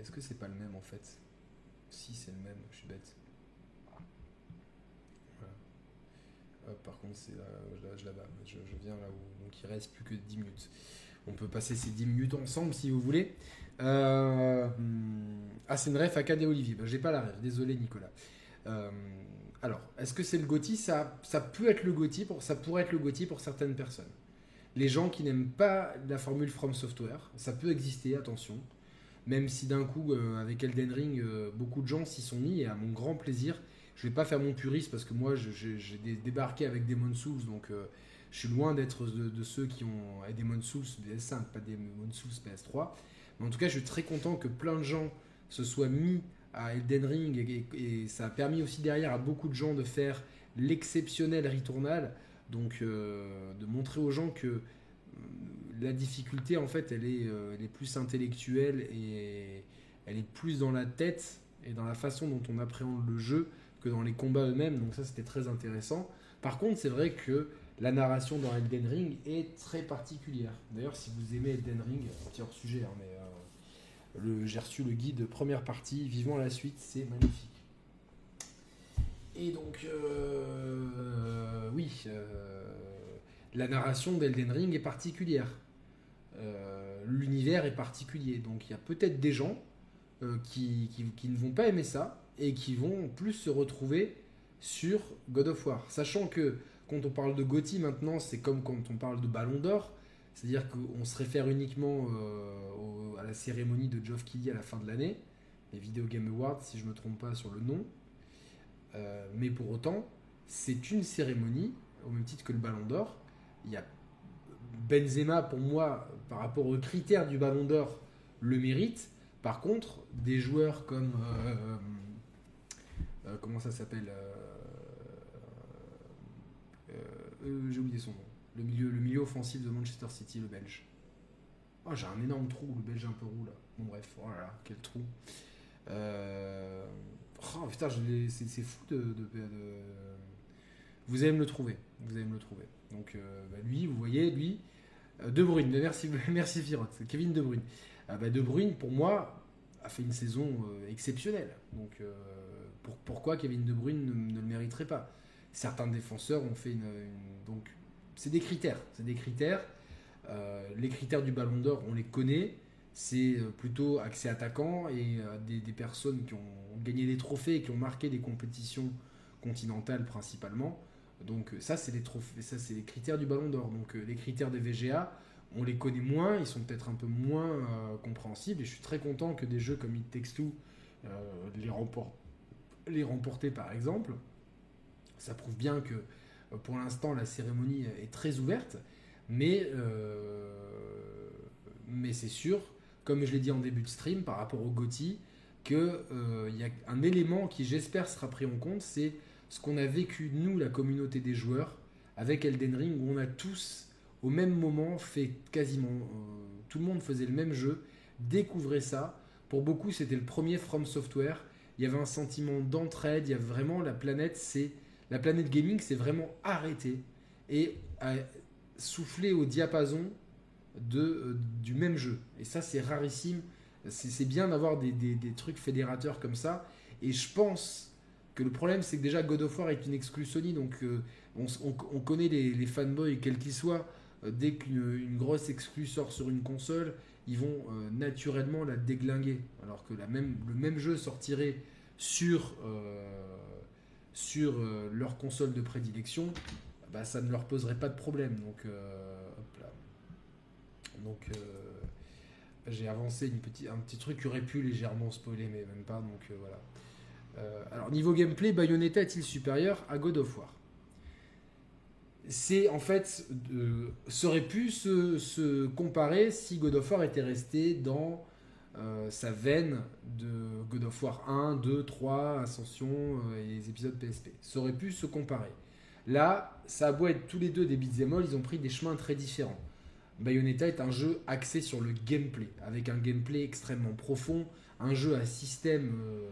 Est-ce que c'est pas le même en fait? Si, c'est le même, je suis bête. Par contre, c'est je, la. Je, viens là où donc il reste plus que 10 minutes. On peut passer ces 10 minutes ensemble si vous voulez. Euh, ah, c'est une ref à Cadet Olivier. Ben, J'ai pas la ref, désolé Nicolas. Euh, alors, est-ce que c'est le Gotti ça, ça peut être le Gotti, pour, ça pourrait être le Gotti pour certaines personnes. Les gens qui n'aiment pas la formule From Software, ça peut exister, attention. Même si d'un coup, euh, avec Elden Ring, beaucoup de gens s'y sont mis, et à mon grand plaisir, je vais pas faire mon puriste parce que moi j'ai débarqué avec Demon Souls donc euh, je suis loin d'être de, ceux qui ont Demon Souls PS5 pas Demon Souls PS3 mais en tout cas je suis très content que plein de gens se soient mis à Elden Ring et, ça a permis aussi derrière à beaucoup de gens de faire l'exceptionnel Returnal. Donc euh, de montrer aux gens que euh, la difficulté en fait elle est plus intellectuelle et elle est plus dans la tête et dans la façon dont on appréhende le jeu dans les combats eux-mêmes, donc ça c'était très intéressant. Par contre, c'est vrai que la narration dans Elden Ring est très particulière. D'ailleurs, si vous aimez Elden Ring, petit hors sujet, hein, mais euh, j'ai reçu le guide première partie, vivement la suite, c'est magnifique. Et donc, euh, oui, euh, la narration d'Elden Ring est particulière. L'univers est particulier. Donc, il y a peut-être des gens qui, ne vont pas aimer ça, et qui vont plus se retrouver sur God of War. Sachant que quand on parle de Gotti maintenant, c'est comme quand on parle de Ballon d'Or, c'est-à-dire qu'on se réfère uniquement euh, à la cérémonie de Geoff Keighley à la fin de l'année, les Video Game Awards, si je ne me trompe pas sur le nom. Euh, mais pour autant, c'est une cérémonie, au même titre que le Ballon d'Or. Il y a Benzema, pour moi, par rapport aux critères du Ballon d'Or, le mérite. Par contre, des joueurs comme euh, euh, comment ça s'appelle euh, euh, J'ai oublié son nom. Le milieu, offensif de Manchester City, le Belge. Oh, j'ai un énorme trou, le Belge un peu roux là. Bon, bref, voilà, oh quel trou. Oh putain, c'est fou de, Vous allez me le trouver. Vous allez me le trouver. Donc, bah, lui, vous voyez, lui. de Bruyne, merci, merci. Kevin De Bruyne. Ah, bah, de Bruyne, pour moi, a fait une saison exceptionnelle. Donc, pourquoi Kevin De Bruyne ne, le mériterait pas Certains défenseurs ont fait une, donc c'est des critères, c'est des critères. Euh, les critères du Ballon d'Or, on les connaît. C'est euh, plutôt accès attaquant et euh, des, personnes qui ont gagné des trophées et qui ont marqué des compétitions continentales principalement. Donc ça, c'est les trophées, ça c'est les critères du Ballon d'Or. Donc les critères des VGA, on les connaît moins, ils sont peut-être un peu moins compréhensibles. Et je suis très content que des jeux comme It Takes Two les remportent les remporter par exemple. Ça prouve bien que euh, pour l'instant la cérémonie est très ouverte, mais, euh, mais c'est sûr, comme je l'ai dit en début de stream, par rapport au Gotti, qu'il y a un élément qui, j'espère, sera pris en compte, c'est ce qu'on a vécu, nous, la communauté des joueurs, avec Elden Ring, où on a tous, au même moment, fait quasiment... tout le monde faisait le même jeu, découvrait ça. Pour beaucoup, c'était le premier From Software. Il y avait un sentiment d'entraide, il y avait vraiment la planète, c'est... La planète gaming s'est vraiment arrêtée et a soufflé au diapason de, euh, du même jeu. Et ça, c'est rarissime. C'est bien d'avoir des, des, trucs fédérateurs comme ça. Et je pense que le problème, c'est que déjà God of War est une exclue Sony, donc euh, on, on, connaît les, les fanboys, quels qu'ils soient. Euh, dès qu'une grosse exclue sort sur une console, ils vont naturellement la déglinguer. Alors que le même jeu sortirait sur, sur leur console de prédilection, bah, ça ne leur poserait pas de problème. Donc, donc euh, j'ai avancé une un petit truc qui aurait pu légèrement spoiler, mais même pas. Donc euh, voilà. Euh, alors niveau gameplay, Bayonetta est-il supérieur à God of War? C'est en fait ça aurait pu se, comparer si God of War était resté dans sa veine de God of War 1, 2, 3, Ascension et les épisodes PSP. Ça aurait pu se comparer. Là, ça a beau être tous les deux des beat'em all, ils ont pris des chemins très différents. Bayonetta est un jeu axé sur le gameplay, avec un gameplay extrêmement profond, un jeu à système euh,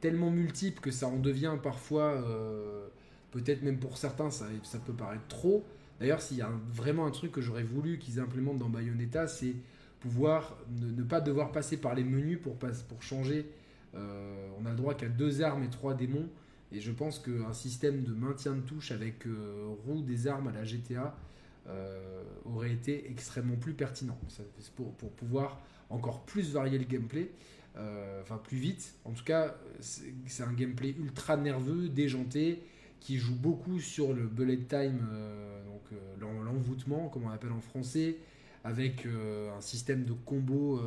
tellement multiple que ça en devient parfois, euh, peut-être même pour certains, ça, ça peut paraître trop. D'ailleurs, s'il y a vraiment un truc que j'aurais voulu qu'ils implémentent dans Bayonetta, c'est pouvoir ne, pas devoir passer par les menus pour, changer. Euh, on a le droit qu'à deux armes et trois démons. Et je pense qu'un système de maintien de touche avec roue des armes à la GTA, euh, aurait été extrêmement plus pertinent. Pour, pour, pouvoir encore plus varier le gameplay, euh, enfin plus vite. En tout cas, c'est un gameplay ultra nerveux, déjanté, qui joue beaucoup sur le bullet time, euh, donc l'envoûtement, comme on appelle en français, avec un système de combo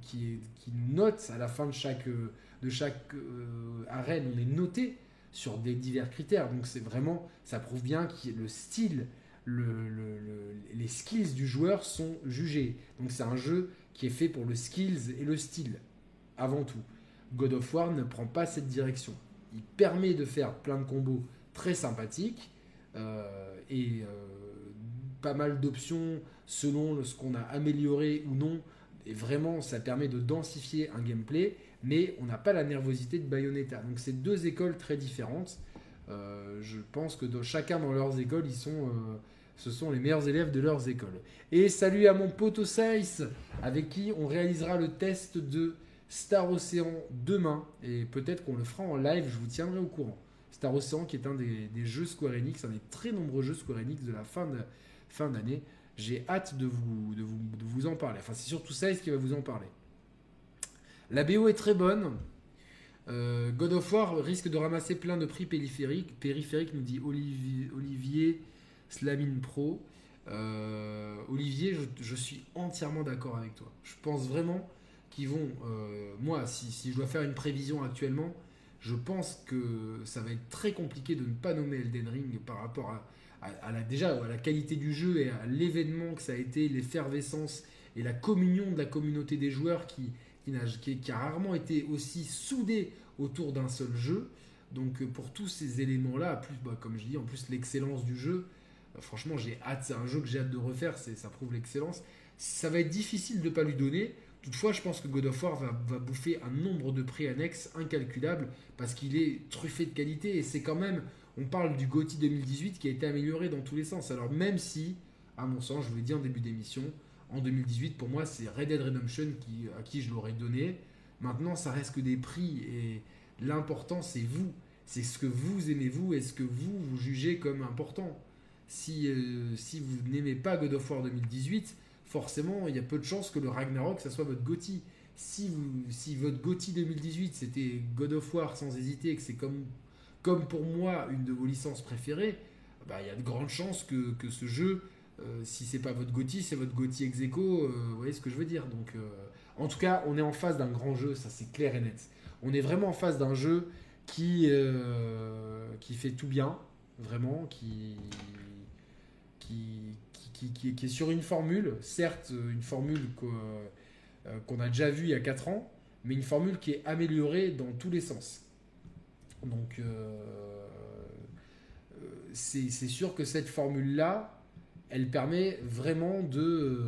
qui, qui, note à la fin de chaque, de chaque arène, on est noté sur des divers critères. Donc c'est vraiment, ça prouve bien que le style les skills du joueur sont jugés. Donc c'est un jeu qui est fait pour le skills et le style, avant tout. God of War ne prend pas cette direction. Il permet de faire plein de combos très sympathiques euh, et euh, pas mal d'options selon ce qu'on a amélioré ou non. Et vraiment, ça permet de densifier un gameplay, mais on n'a pas la nervosité de Bayonetta. Donc c'est deux écoles très différentes. Euh, je pense que chacun dans leurs écoles, ils sont ce sont les meilleurs élèves de leurs écoles. Et salut à mon pote Saïs, avec qui on réalisera le test de Star Ocean demain. Et peut-être qu'on le fera en live, je vous tiendrai au courant. Star Ocean qui est un des, jeux Square Enix, un des très nombreux jeux Square Enix de la fin d'année. Fin J'ai hâte de vous, de, vous, en parler. Enfin, c'est surtout Saïs qui va vous en parler? La BO est très bonne. Euh, God of War risque de ramasser plein de prix périphériques, périphériques nous dit Olivier, Olivier Slamine Pro. Euh, Olivier, je, suis entièrement d'accord avec toi. Je pense vraiment qu'ils vont. Euh, moi, si, je dois faire une prévision actuellement, je pense que ça va être très compliqué de ne pas nommer Elden Ring par rapport à, la, déjà à la qualité du jeu et à l'événement que ça a été, l'effervescence et la communion de la communauté des joueurs qui, qui, a, rarement été aussi soudée autour d'un seul jeu. Donc pour tous ces éléments-là, plus, bah, comme je dis, en plus l'excellence du jeu, franchement, j'ai hâte. C'est un jeu que j'ai hâte de refaire. Ça prouve l'excellence. Ça va être difficile de ne pas lui donner. Toutefois, je pense que God of War va, bouffer un nombre de prix annexes incalculable parce qu'il est truffé de qualité et c'est quand même, on parle du GOTY 2018 qui a été amélioré dans tous les sens. Alors même si, à mon sens, je vous l'ai dit en début d'émission, en 2018 pour moi c'est Red Dead Redemption qui, à qui je l'aurais donné. Maintenant, ça reste que des prix et l'important c'est vous, c'est ce que vous aimez vous et ce que vous vous jugez comme important si, euh, si vous n'aimez pas God of War 2018, forcément, il y a peu de chances que le Ragnarok, ça soit votre GOTY. Si, si votre GOTY 2018, c'était God of War sans hésiter, et que c'est comme, comme pour moi une de vos licences préférées, bah, il y a de grandes chances que, que ce jeu, euh, si c'est pas votre GOTY, c'est votre GOTY ex euh, vous voyez ce que je veux dire. Donc, en tout cas, on est en face d'un grand jeu, ça c'est clair et net. On est vraiment en face d'un jeu qui, qui fait tout bien, vraiment, qui, qui, qui, est sur une formule, certes une formule euh, qu'on a déjà vue il y a 4 ans, mais une formule qui est améliorée dans tous les sens. Donc, c'est sûr que cette formule-là, elle permet vraiment de,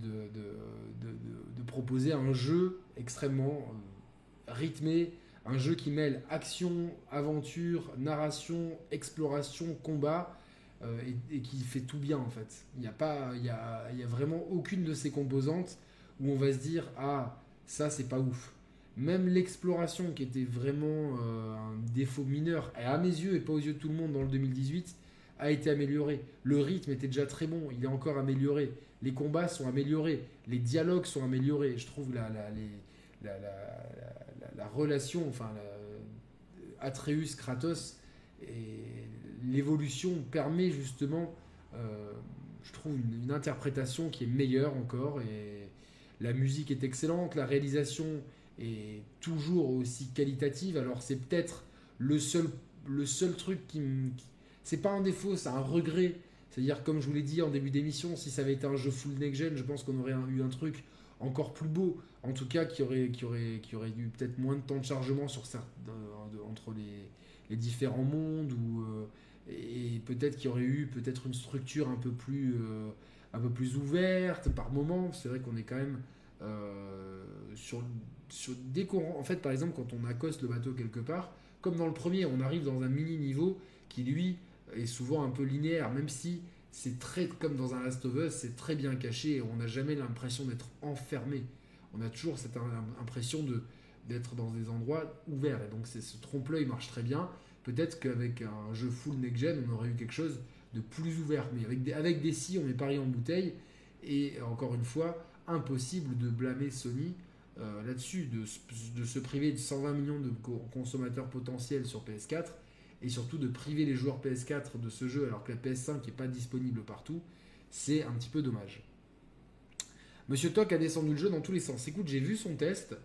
de, proposer un jeu extrêmement rythmé, un jeu qui mêle action, aventure, narration, exploration, combat, euh, et, qui fait tout bien en fait. Il n'y a, pas, il y a, vraiment aucune de ces composantes où on va se dire Ah, ça c'est pas ouf. Même l'exploration qui était vraiment euh, un défaut mineur, à mes yeux et pas aux yeux de tout le monde dans le 2018, a été améliorée. Le rythme était déjà très bon, il est encore amélioré. Les combats sont améliorés, les dialogues sont améliorés. Je trouve la, la, la, la relation, enfin, Atreus-Kratos, et l'évolution permet justement, euh, je trouve, une, interprétation qui est meilleure encore. Et la musique est excellente, la réalisation est toujours aussi qualitative. Alors c'est peut-être le seul, le seul truc qui me... C'est pas un défaut, c'est un regret. C'est-à-dire, comme je vous l'ai dit en début d'émission, si ça avait été un jeu full next-gen, je pense qu'on aurait eu un truc encore plus beau. En tout cas, qui aurait, qui aurait, qui aurait eu peut-être moins de temps de chargement sur certains, entre les, les, différents mondes ou, euh, et peut-être qu'il y aurait eu peut-être une structure un peu plus, euh, un peu plus ouverte par moment. C'est vrai qu'on est quand même euh, sur, dès en fait, par exemple, quand on accoste le bateau quelque part, comme dans le premier, on arrive dans un mini niveau qui lui est souvent un peu linéaire, même si c'est très comme dans un Last of Us, c'est très bien caché et on n'a jamais l'impression d'être enfermé. On a toujours cette impression de d'être dans des endroits ouverts et donc ce trompe-l'œil marche très bien. Peut-être qu'avec un jeu full next-gen, on aurait eu quelque chose de plus ouvert. Mais avec des, avec des si, on est pari en bouteille. Et encore une fois, impossible de blâmer Sony euh, là-dessus, de, de, se priver de 120 millions de consommateurs potentiels sur PS4 et surtout de priver les joueurs PS4 de ce jeu alors que la PS5 n'est pas disponible partout, c'est un petit peu dommage. Monsieur Toc a descendu le jeu dans tous les sens. Écoute, j'ai vu son test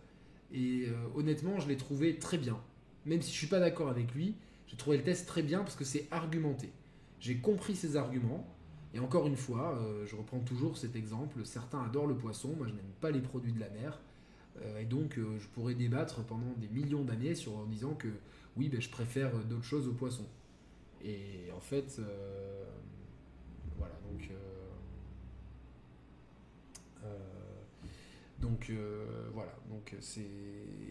et euh, honnêtement, je l'ai trouvé très bien. Même si je suis pas d'accord avec lui, j'ai trouvé le test très bien parce que c'est argumenté. J'ai compris ses arguments. Et encore une fois, euh, je reprends toujours cet exemple. Certains adorent le poisson, moi je n'aime pas les produits de la mer. Euh, et donc euh, je pourrais débattre pendant des millions d'années sur en disant que oui, ben, je préfère d'autres choses au poisson. Et en fait, voilà, donc. donc voilà, donc c'est.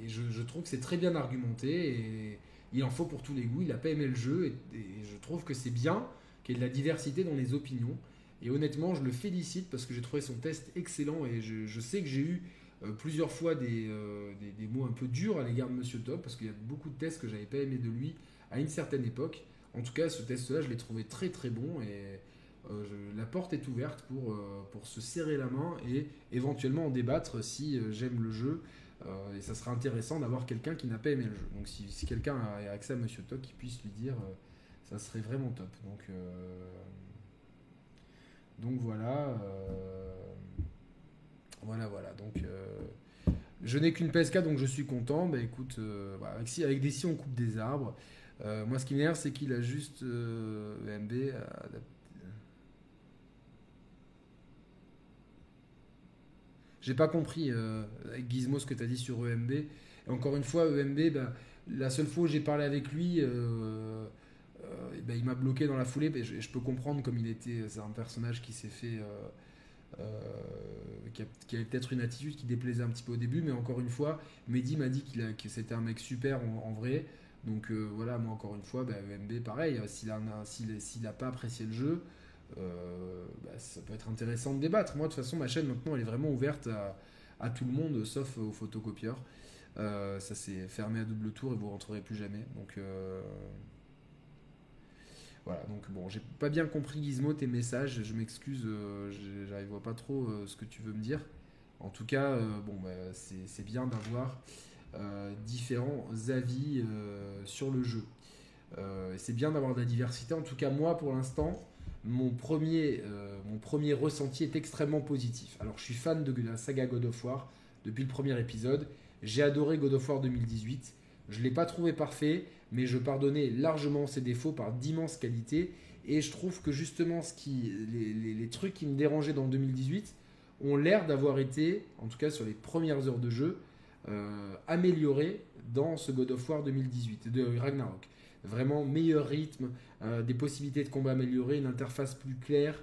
Je, je, trouve que c'est très bien argumenté et il en faut pour tous les goûts. Il n'a pas aimé le jeu et, je trouve que c'est bien qu'il y ait de la diversité dans les opinions. Et honnêtement, je le félicite parce que j'ai trouvé son test excellent et je, sais que j'ai eu euh, plusieurs fois euh, des, mots un peu durs à l'égard de Monsieur Top parce qu'il y a beaucoup de tests que j'avais pas aimé de lui à une certaine époque. En tout cas, ce test-là, je l'ai trouvé très très bon et euh, la porte est ouverte pour, pour se serrer la main et éventuellement en débattre si j'aime le jeu et ça sera intéressant d'avoir quelqu'un qui n'a pas aimé le jeu. Donc si, quelqu'un a accès à Monsieur Toc, qui puisse lui dire, euh, ça serait vraiment top. Donc, euh, voilà. voilà, voilà. Donc je n'ai qu'une PSK, donc je suis content. Bah écoute, avec, si, avec des si on coupe des arbres. moi, ce qui m'énerve, c'est qu'il a juste EMB J'ai pas compris, euh, Gizmo, ce que tu as dit sur EMB. Encore une fois, EMB, bah, la seule fois où j'ai parlé avec lui, euh, euh, bah, il m'a bloqué dans la foulée. je, peux comprendre comme il était. C'est un personnage qui s'est fait. qui, avait peut-être une attitude qui déplaisait un petit peu au début, mais encore une fois, Mehdi m'a dit qu'il que c'était un mec super en, vrai. Donc voilà, moi encore une fois, bah, EMB pareil, s'il n'a pas apprécié le jeu, euh, bah, ça peut être intéressant de débattre. Moi, de toute façon, ma chaîne maintenant, elle est vraiment ouverte à, tout le monde, sauf aux photocopieurs. Euh, ça s'est fermé à double tour et vous rentrerez plus jamais. Donc euh, voilà. Donc bon, j'ai pas bien compris Gizmo tes messages. Je m'excuse, j'arrive pas trop ce que tu veux me dire. En tout cas, bon, bah, c'est bien d'avoir différents avis sur le jeu. c'est bien d'avoir de la diversité. En tout cas, moi, pour l'instant, mon premier, euh, mon premier ressenti est extrêmement positif. Alors, je suis fan de la saga God of War depuis le premier épisode. J'ai adoré God of War 2018. Je ne l'ai pas trouvé parfait, mais je pardonnais largement ses défauts par d'immenses qualités. Et je trouve que justement, ce qui, les, trucs qui me dérangeaient dans 2018, ont l'air d'avoir été, en tout cas sur les premières heures de jeu, améliorés dans ce God of War 2018, de Ragnarok. Vraiment meilleur rythme, des possibilités de combat améliorées, une interface plus claire,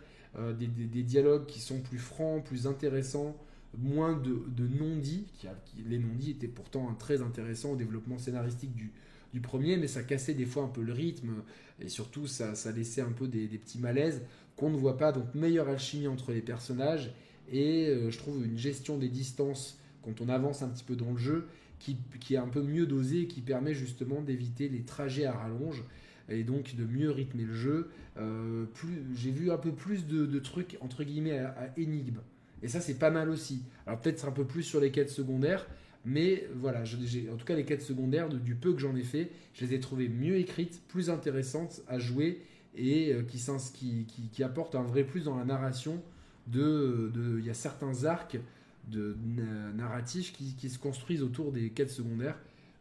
des, dialogues qui sont plus francs, plus intéressants, moins de, non-dits. Qui, les non-dits étaient pourtant très intéressants au développement scénaristique du, premier, mais ça cassait des fois un peu le rythme et surtout ça, ça laissait un peu des, petits malaises qu'on ne voit pas. Donc meilleure alchimie entre les personnages et euh, je trouve une gestion des distances quand on avance un petit peu dans le jeu qui, qui est un peu mieux dosée et qui permet justement d'éviter les trajets à rallonge et donc de mieux rythmer le jeu. Euh, j'ai vu un peu plus de, trucs entre guillemets à, à énigme. Et ça, c'est pas mal aussi. Alors peut-être un peu plus sur les quêtes secondaires, mais voilà, en tout cas, les quêtes secondaires, du peu que j'en ai fait, je les ai trouvées mieux écrites, plus intéressantes à jouer et euh, qui, qui, apportent un vrai plus dans la narration. De, il y a certains arcs de narratifs qui, se construisent autour des quêtes secondaires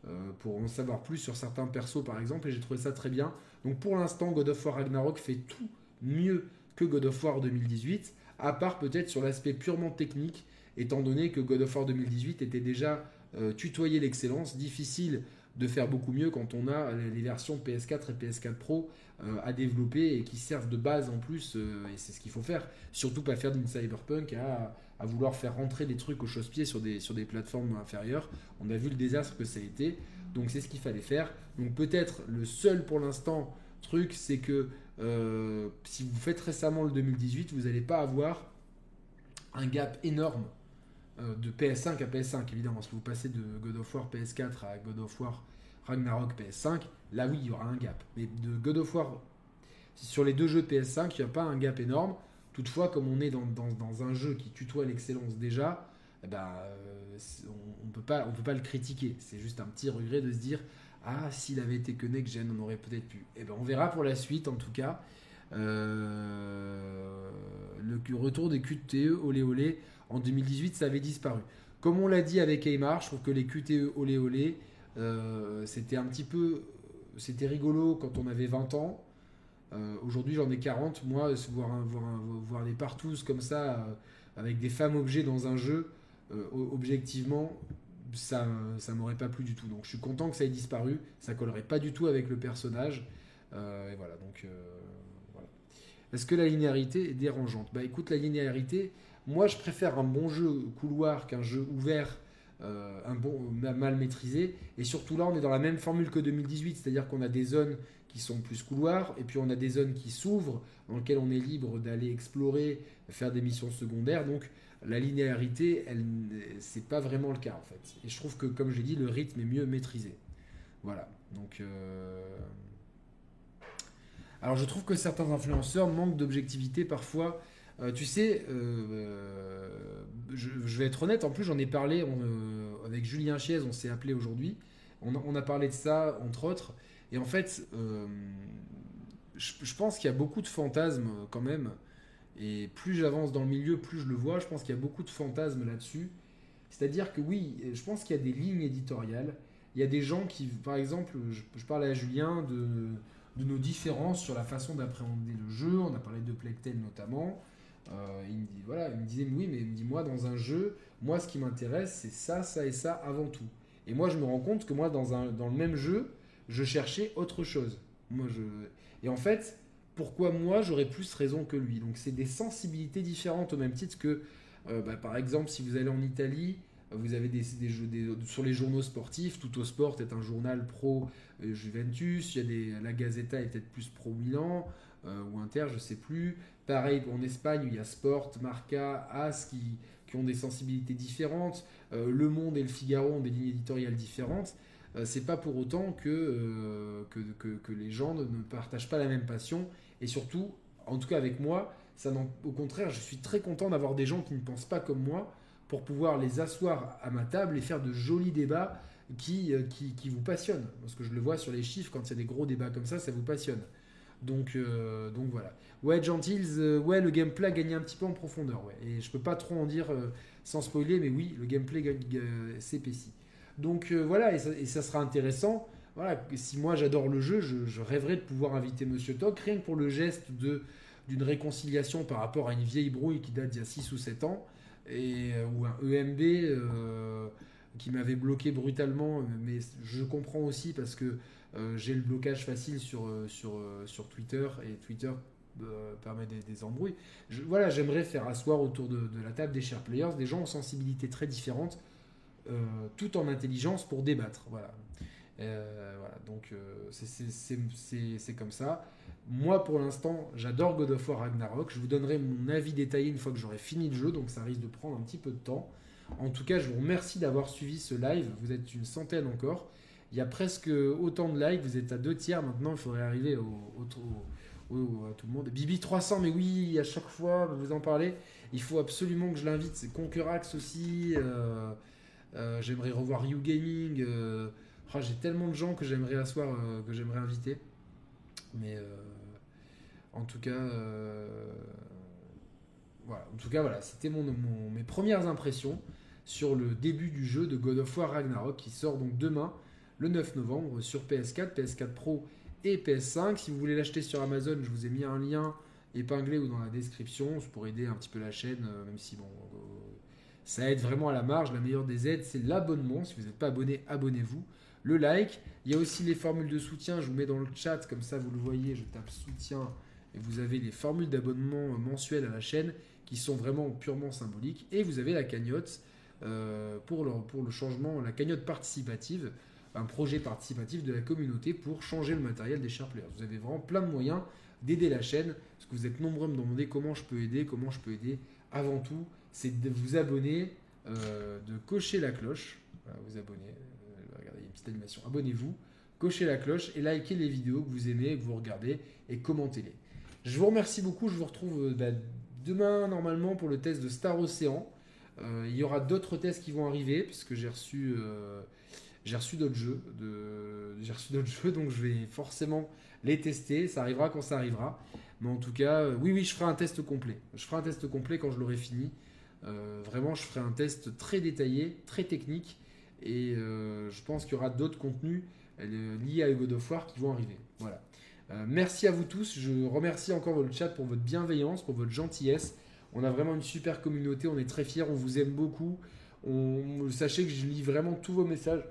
euh, pour en savoir plus sur certains persos par exemple et j'ai trouvé ça très bien. Donc pour l'instant God of War Ragnarok fait tout mieux que God of War 2018 à part peut-être sur l'aspect purement technique étant donné que God of War 2018 était déjà euh, tutoyé l'excellence, difficile de faire beaucoup mieux quand on a les versions PS4 et PS4 Pro euh, à développer et qui servent de base en plus, euh, et c'est ce qu'il faut faire. Surtout pas faire d'une cyberpunk à, vouloir faire rentrer des trucs au chausse-pied sur des, sur des plateformes inférieures. On a vu le désastre que ça a été, donc c'est ce qu'il fallait faire. Donc peut-être le seul pour l'instant truc, c'est que si vous faites récemment le 2018, vous n'allez pas avoir un gap énorme euh, de PS5 à PS5, évidemment. Si vous passez de God of War PS4 à God of War Ragnarok PS5, là oui, il y aura un gap. Mais de God of War, sur les deux jeux de PS5, il n'y a pas un gap énorme. Toutefois, comme on est dans, un jeu qui tutoie l'excellence déjà, eh ben, euh, on ne peut, pas, peut pas le critiquer. C'est juste un petit regret de se dire Ah, s'il avait été que next on aurait peut-être pu. Eh ben, on verra pour la suite, en tout cas. Euh, le retour des QTE, olé olé. En 2018, ça avait disparu. Comme on l'a dit avec Aymar, je trouve que les QTE olé olé, euh, c'était un petit peu. C'était rigolo quand on avait 20 ans. Euh, aujourd'hui, j'en ai 40. Moi, voir, voir, voir des partous comme ça, euh, avec des femmes objets dans un jeu, objectivement, ça ça m'aurait pas plu du tout. Donc, je suis content que ça ait disparu. Ça collerait pas du tout avec le personnage. et voilà, donc. voilà. Est-ce que la linéarité est dérangeante? Bah écoute, la linéarité, moi, je préfère un bon jeu couloir qu'un jeu ouvert, euh, un bon mal maîtrisé. Et surtout là, on est dans la même formule que 2018, c'est-à-dire qu'on a des zones qui sont plus couloirs, et puis on a des zones qui s'ouvrent, dans lesquelles on est libre d'aller explorer, faire des missions secondaires. Donc la linéarité, elle, c'est pas vraiment le cas en fait. Et je trouve que, comme je l'ai dit, le rythme est mieux maîtrisé. Voilà. Donc. Euh, alors je trouve que certains influenceurs manquent d'objectivité parfois euh, tu sais, euh, je, vais être honnête, en plus j'en ai parlé euh, avec Julien Chiez, on s'est appelé aujourd'hui, on, a parlé de ça entre autres, et en fait, je, pense qu'il y a beaucoup de fantasmes quand même, et plus j'avance dans le milieu, plus je le vois, je pense qu'il y a beaucoup de fantasmes là-dessus. C'est-à-dire que oui, je pense qu'il y a des lignes éditoriales, il y a des gens qui, par exemple, je, je parlais à Julien de, de nos différences sur la façon d'appréhender le jeu, on a parlé de Plectel notamment, euh, il me dit voilà, il me disait oui, mais il me dit moi dans un jeu, moi ce qui m'intéresse c'est ça, ça et ça avant tout. Et moi je me rends compte que moi dans un dans le même jeu, je cherchais autre chose. Moi je et en fait pourquoi moi j'aurais plus raison que lui? Donc c'est des sensibilités différentes au même titre que euh, bah, par exemple si vous allez en Italie, vous avez des, jeux sur les journaux sportifs. Tout au sport est un journal pro euh, Juventus. Il y a des, la Gazeta est peut-être plus pro Milan ou Inter, je sais plus. Pareil en Espagne, il y a Sport, Marca, As qui, ont des sensibilités différentes. Euh, le Monde et le Figaro ont des lignes éditoriales différentes. Euh, c'est pas pour autant euh, que, que, que, les gens ne, partagent pas la même passion. Et surtout, en tout cas avec moi, ça au contraire, je suis très content d'avoir des gens qui ne pensent pas comme moi pour pouvoir les asseoir à ma table et faire de jolis débats qui, qui, qui vous passionnent. Parce que je le vois sur les chiffres, quand il y a des gros débats comme ça, ça vous passionne. Donc, donc voilà. Ouais, Gentils, euh, ouais, le gameplay a gagné un petit peu en profondeur. Et je peux pas trop en dire euh, sans spoiler, mais oui, le gameplay euh, s'épaissit. Donc voilà, et ça, sera intéressant. Voilà, si moi j'adore le jeu, je, rêverais de pouvoir inviter Monsieur Toc, rien que pour le geste d'une réconciliation par rapport à une vieille brouille qui date d'il y a 6 ou 7 ans. et, ou un EMB qui m'avait bloqué brutalement, mais je comprends aussi parce que j'ai le blocage facile sur, sur, sur Twitter et Twitter permet des, embrouilles. voilà, j'aimerais faire asseoir autour de, la table des chers players des gens aux sensibilités très différentes, tout en intelligence pour débattre. Voilà. Euh, voilà, donc euh, c'est comme ça. Moi, pour l'instant, j'adore God of War Ragnarok. Je vous donnerai mon avis détaillé une fois que j'aurai fini le jeu, donc ça risque de prendre un petit peu de temps. En tout cas, je vous remercie d'avoir suivi ce live. Vous êtes une centaine encore. Il y a presque autant de likes. Vous êtes à deux tiers maintenant. Il faudrait arriver au, à tout le monde. Bibi 300, mais oui, à chaque fois, vous en parlez. Il faut absolument que je l'invite. C'est Concurax aussi. Euh, j'aimerais revoir You Gaming. Oh, j'ai tellement de gens que j'aimerais asseoir, euh, que j'aimerais inviter. Mais euh, en tout cas, euh, voilà. En tout cas, voilà, c'était mes premières impressions sur le début du jeu de God of War Ragnarok qui sort donc demain, le 9 novembre, sur PS4, PS4 Pro et PS5. Si vous voulez l'acheter sur Amazon, je vous ai mis un lien épinglé ou dans la description pour aider un petit peu la chaîne, même si bon, ça aide vraiment à la marge. La meilleure des aides, c'est l'abonnement. Si vous n'êtes pas abonné, abonnez-vous le like. Il y a aussi les formules de soutien, je vous mets dans le chat, comme ça vous le voyez, je tape soutien et vous avez les formules d'abonnement mensuelles à la chaîne qui sont vraiment purement symboliques. Et vous avez la cagnotte euh, pour le changement, la cagnotte participative, un projet participatif de la communauté pour changer le matériel des Sharp Players. Vous avez vraiment plein de moyens d'aider la chaîne, parce que vous êtes nombreux à me demander comment je peux aider, comment je peux aider. Avant tout, c'est de vous abonner, euh, de cocher la cloche, vous abonner, petite animation. Abonnez-vous, cochez la cloche et likez les vidéos que vous aimez, que vous regardez et commentez-les. Je vous remercie beaucoup. Je vous retrouve euh, bah, demain normalement pour le test de Star Ocean. Euh, il y aura d'autres tests qui vont arriver puisque j'ai reçu, euh, j'ai reçu d'autres jeux. J'ai reçu d'autres jeux donc je vais forcément les tester. Ça arrivera quand ça arrivera. Mais en tout cas, oui, oui, je ferai un test complet. Je ferai un test complet quand je l'aurai fini. vraiment, je ferai un test très détaillé, très technique et euh, je pense qu'il y aura d'autres contenus euh, liés à God of War qui vont arriver. Voilà. Euh, merci à vous tous. Je remercie encore votre chat pour votre bienveillance, pour votre gentillesse. On a vraiment une super communauté. On est très fiers. On vous aime beaucoup. Sachez que je lis vraiment tous vos messages,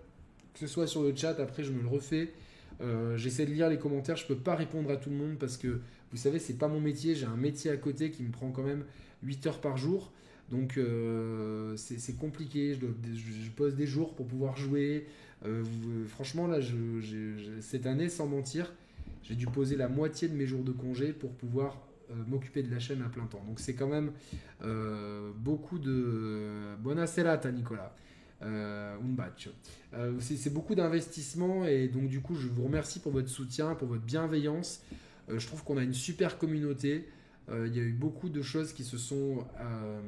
que ce soit sur le chat. Après, je me le refais. J'essaie de lire les commentaires. Je peux pas répondre à tout le monde parce que vous savez, c'est pas mon métier. J'ai un métier à côté qui me prend quand même 8 heures par jour. Donc euh, c'est compliqué, je, pose des jours pour pouvoir jouer. Euh, franchement, là, cette année, sans mentir, j'ai dû poser la moitié de mes jours de congé pour pouvoir euh, m'occuper de la chaîne à plein temps. Donc c'est quand même beaucoup de... Buona serata, Nicolas. Un bacio. c'est beaucoup d'investissement et donc du coup, je vous remercie pour votre soutien, pour votre bienveillance. je trouve qu'on a une super communauté. Euh, il y a eu beaucoup de choses qui se sont euh,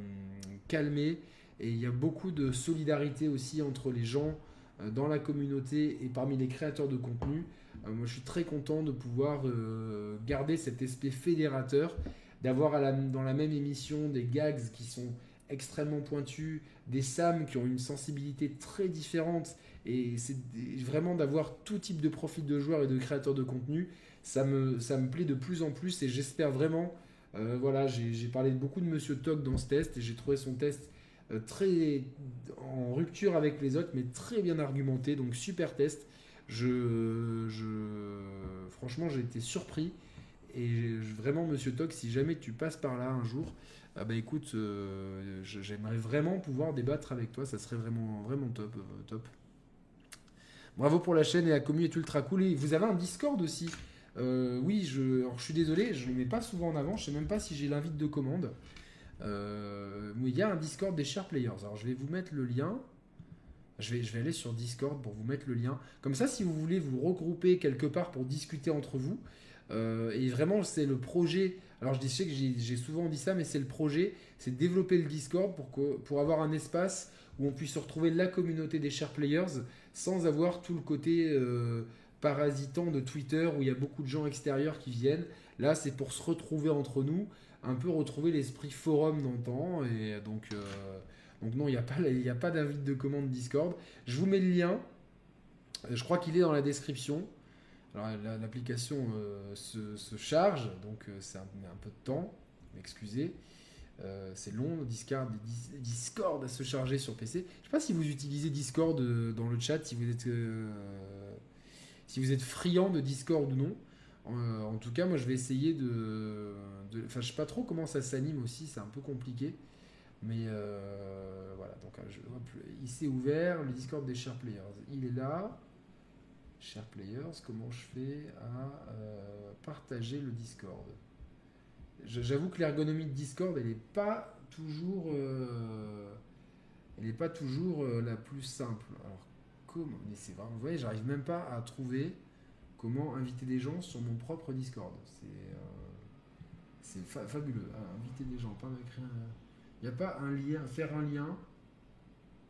calmées et il y a beaucoup de solidarité aussi entre les gens euh, dans la communauté et parmi les créateurs de contenu. moi, je suis très content de pouvoir garder cet aspect fédérateur, d'avoir dans la même émission des gags qui sont extrêmement pointus, des Sam qui ont une sensibilité très différente, et c'est vraiment d'avoir tout type de profil de joueurs et de créateurs de contenu. Ça me, ça me plaît de plus en plus et j'espère vraiment euh, voilà, j'ai parlé beaucoup de Monsieur Toc dans ce test et j'ai trouvé son test euh, très en rupture avec les autres, mais très bien argumenté. Donc super test. Je, franchement, j'ai été surpris. Et vraiment, Monsieur Toc, si jamais tu passes par là un jour, ah bah écoute, euh, j'aimerais vraiment pouvoir débattre avec toi. Ça serait vraiment, vraiment top, top. Bravo pour la chaîne et la commu est ultra cool. Et vous avez un Discord aussi. Euh, oui, je, je suis désolé, je ne le mets pas souvent en avant. Je sais même pas si j'ai l'invite de commande. Euh, il y a un Discord des Share Players. Alors, je vais vous mettre le lien. Je vais, je vais aller sur Discord pour vous mettre le lien. Comme ça, si vous voulez vous regrouper quelque part pour discuter entre vous, euh, et vraiment, c'est le projet. Alors, je sais que j'ai souvent dit ça, mais c'est le projet c'est développer le Discord pour, avoir un espace où on puisse retrouver la communauté des Share Players sans avoir tout le côté parasitant de Twitter où il y a beaucoup de gens extérieurs qui viennent. Là, c'est pour se retrouver entre nous, un peu retrouver l'esprit forum d'antan. Et donc, euh, donc non, il n'y a pas, pas d'invite de commande Discord. Je vous mets le lien. Je crois qu'il est dans la description. Alors, l'application euh, se, charge, donc euh, c'est un, peu de temps. Excusez. Euh, c'est long, Discord, Discord à se charger sur PC. Je sais pas si vous utilisez Discord dans le chat, si vous êtes, si vous êtes friand de Discord ou non. En, tout cas, moi je vais essayer de. Enfin, je sais pas trop comment ça s'anime aussi, c'est un peu compliqué. Mais voilà, donc il s'est ouvert, le Discord des Share Players. Il est là. Share Players, comment je fais à partager le Discord? J'avoue que l'ergonomie de Discord, elle n'est pas toujours, euh, est pas toujours euh, la plus simple. Alors comment Mais c'est vraiment, vous voyez, j'arrive même pas à trouver comment inviter des gens sur mon propre Discord. C'est euh, fabuleux. Hein, inviter des gens, pas créer Il n'y a pas un lien, faire un lien?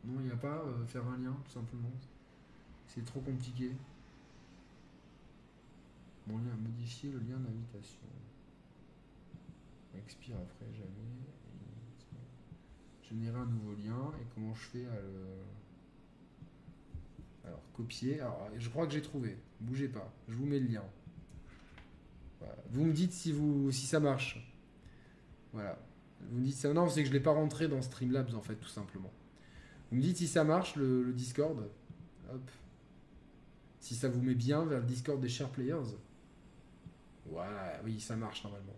Non, il n'y a pas faire un lien, tout simplement? C'est trop compliqué. Mon lien, modifier le lien d'invitation expire après jamais. Générer un nouveau lien et comment je fais à le. Alors, copier. Alors, je crois que j'ai trouvé. Bougez pas. Je vous mets le lien. Vous me dites si, vous, si ça marche. Voilà. Vous me dites ça. Non, c'est que je ne l'ai pas rentré dans Streamlabs en fait, tout simplement. Vous me dites si ça marche le, Discord. Hop. Si ça vous met bien vers le Discord des Share Players. Voilà, oui, ça marche normalement.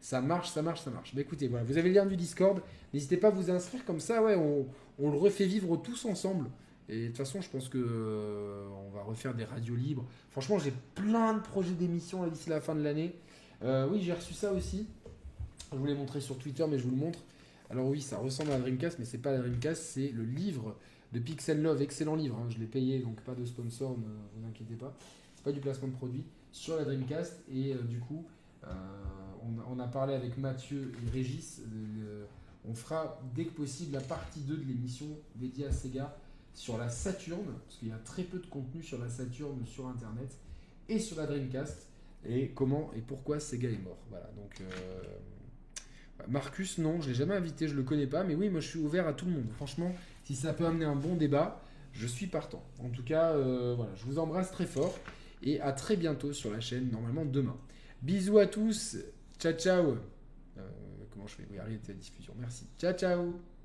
Ça marche, ça marche, ça marche. Mais écoutez, voilà, vous avez le lien du Discord. N'hésitez pas à vous inscrire comme ça, ouais, on, le refait vivre tous ensemble. Et de toute façon, je pense que euh, on va refaire des radios libres. Franchement, j'ai plein de projets d'émissions d'ici la fin de l'année. Euh, oui, j'ai reçu ça aussi. Je vous l'ai montré sur Twitter, mais je vous le montre. Alors oui, ça ressemble à la Dreamcast, mais c'est pas la Dreamcast, c'est le livre de Pixel Love, excellent livre. Hein. je l'ai payé, donc pas de sponsor, ne vous inquiétez pas. C'est pas du placement de produit sur la Dreamcast et euh, du coup on, a parlé avec Mathieu et Régis. on fera dès que possible la partie 2 de l'émission dédiée à Sega sur la Saturn, parce qu'il y a très peu de contenu sur la Saturn sur Internet, et sur la Dreamcast, et comment et pourquoi Sega est mort. Voilà, donc... Euh, Marcus, non, je l'ai jamais invité, je le connais pas, mais oui, moi je suis ouvert à tout le monde. Franchement, si ça peut amener un bon débat, je suis partant. En tout cas, euh, voilà, je vous embrasse très fort et à très bientôt sur la chaîne, normalement demain. Bisous à tous Ciao, ciao. Euh, comment je fais? Oui, arrêtez la diffusion. Merci. Ciao, ciao.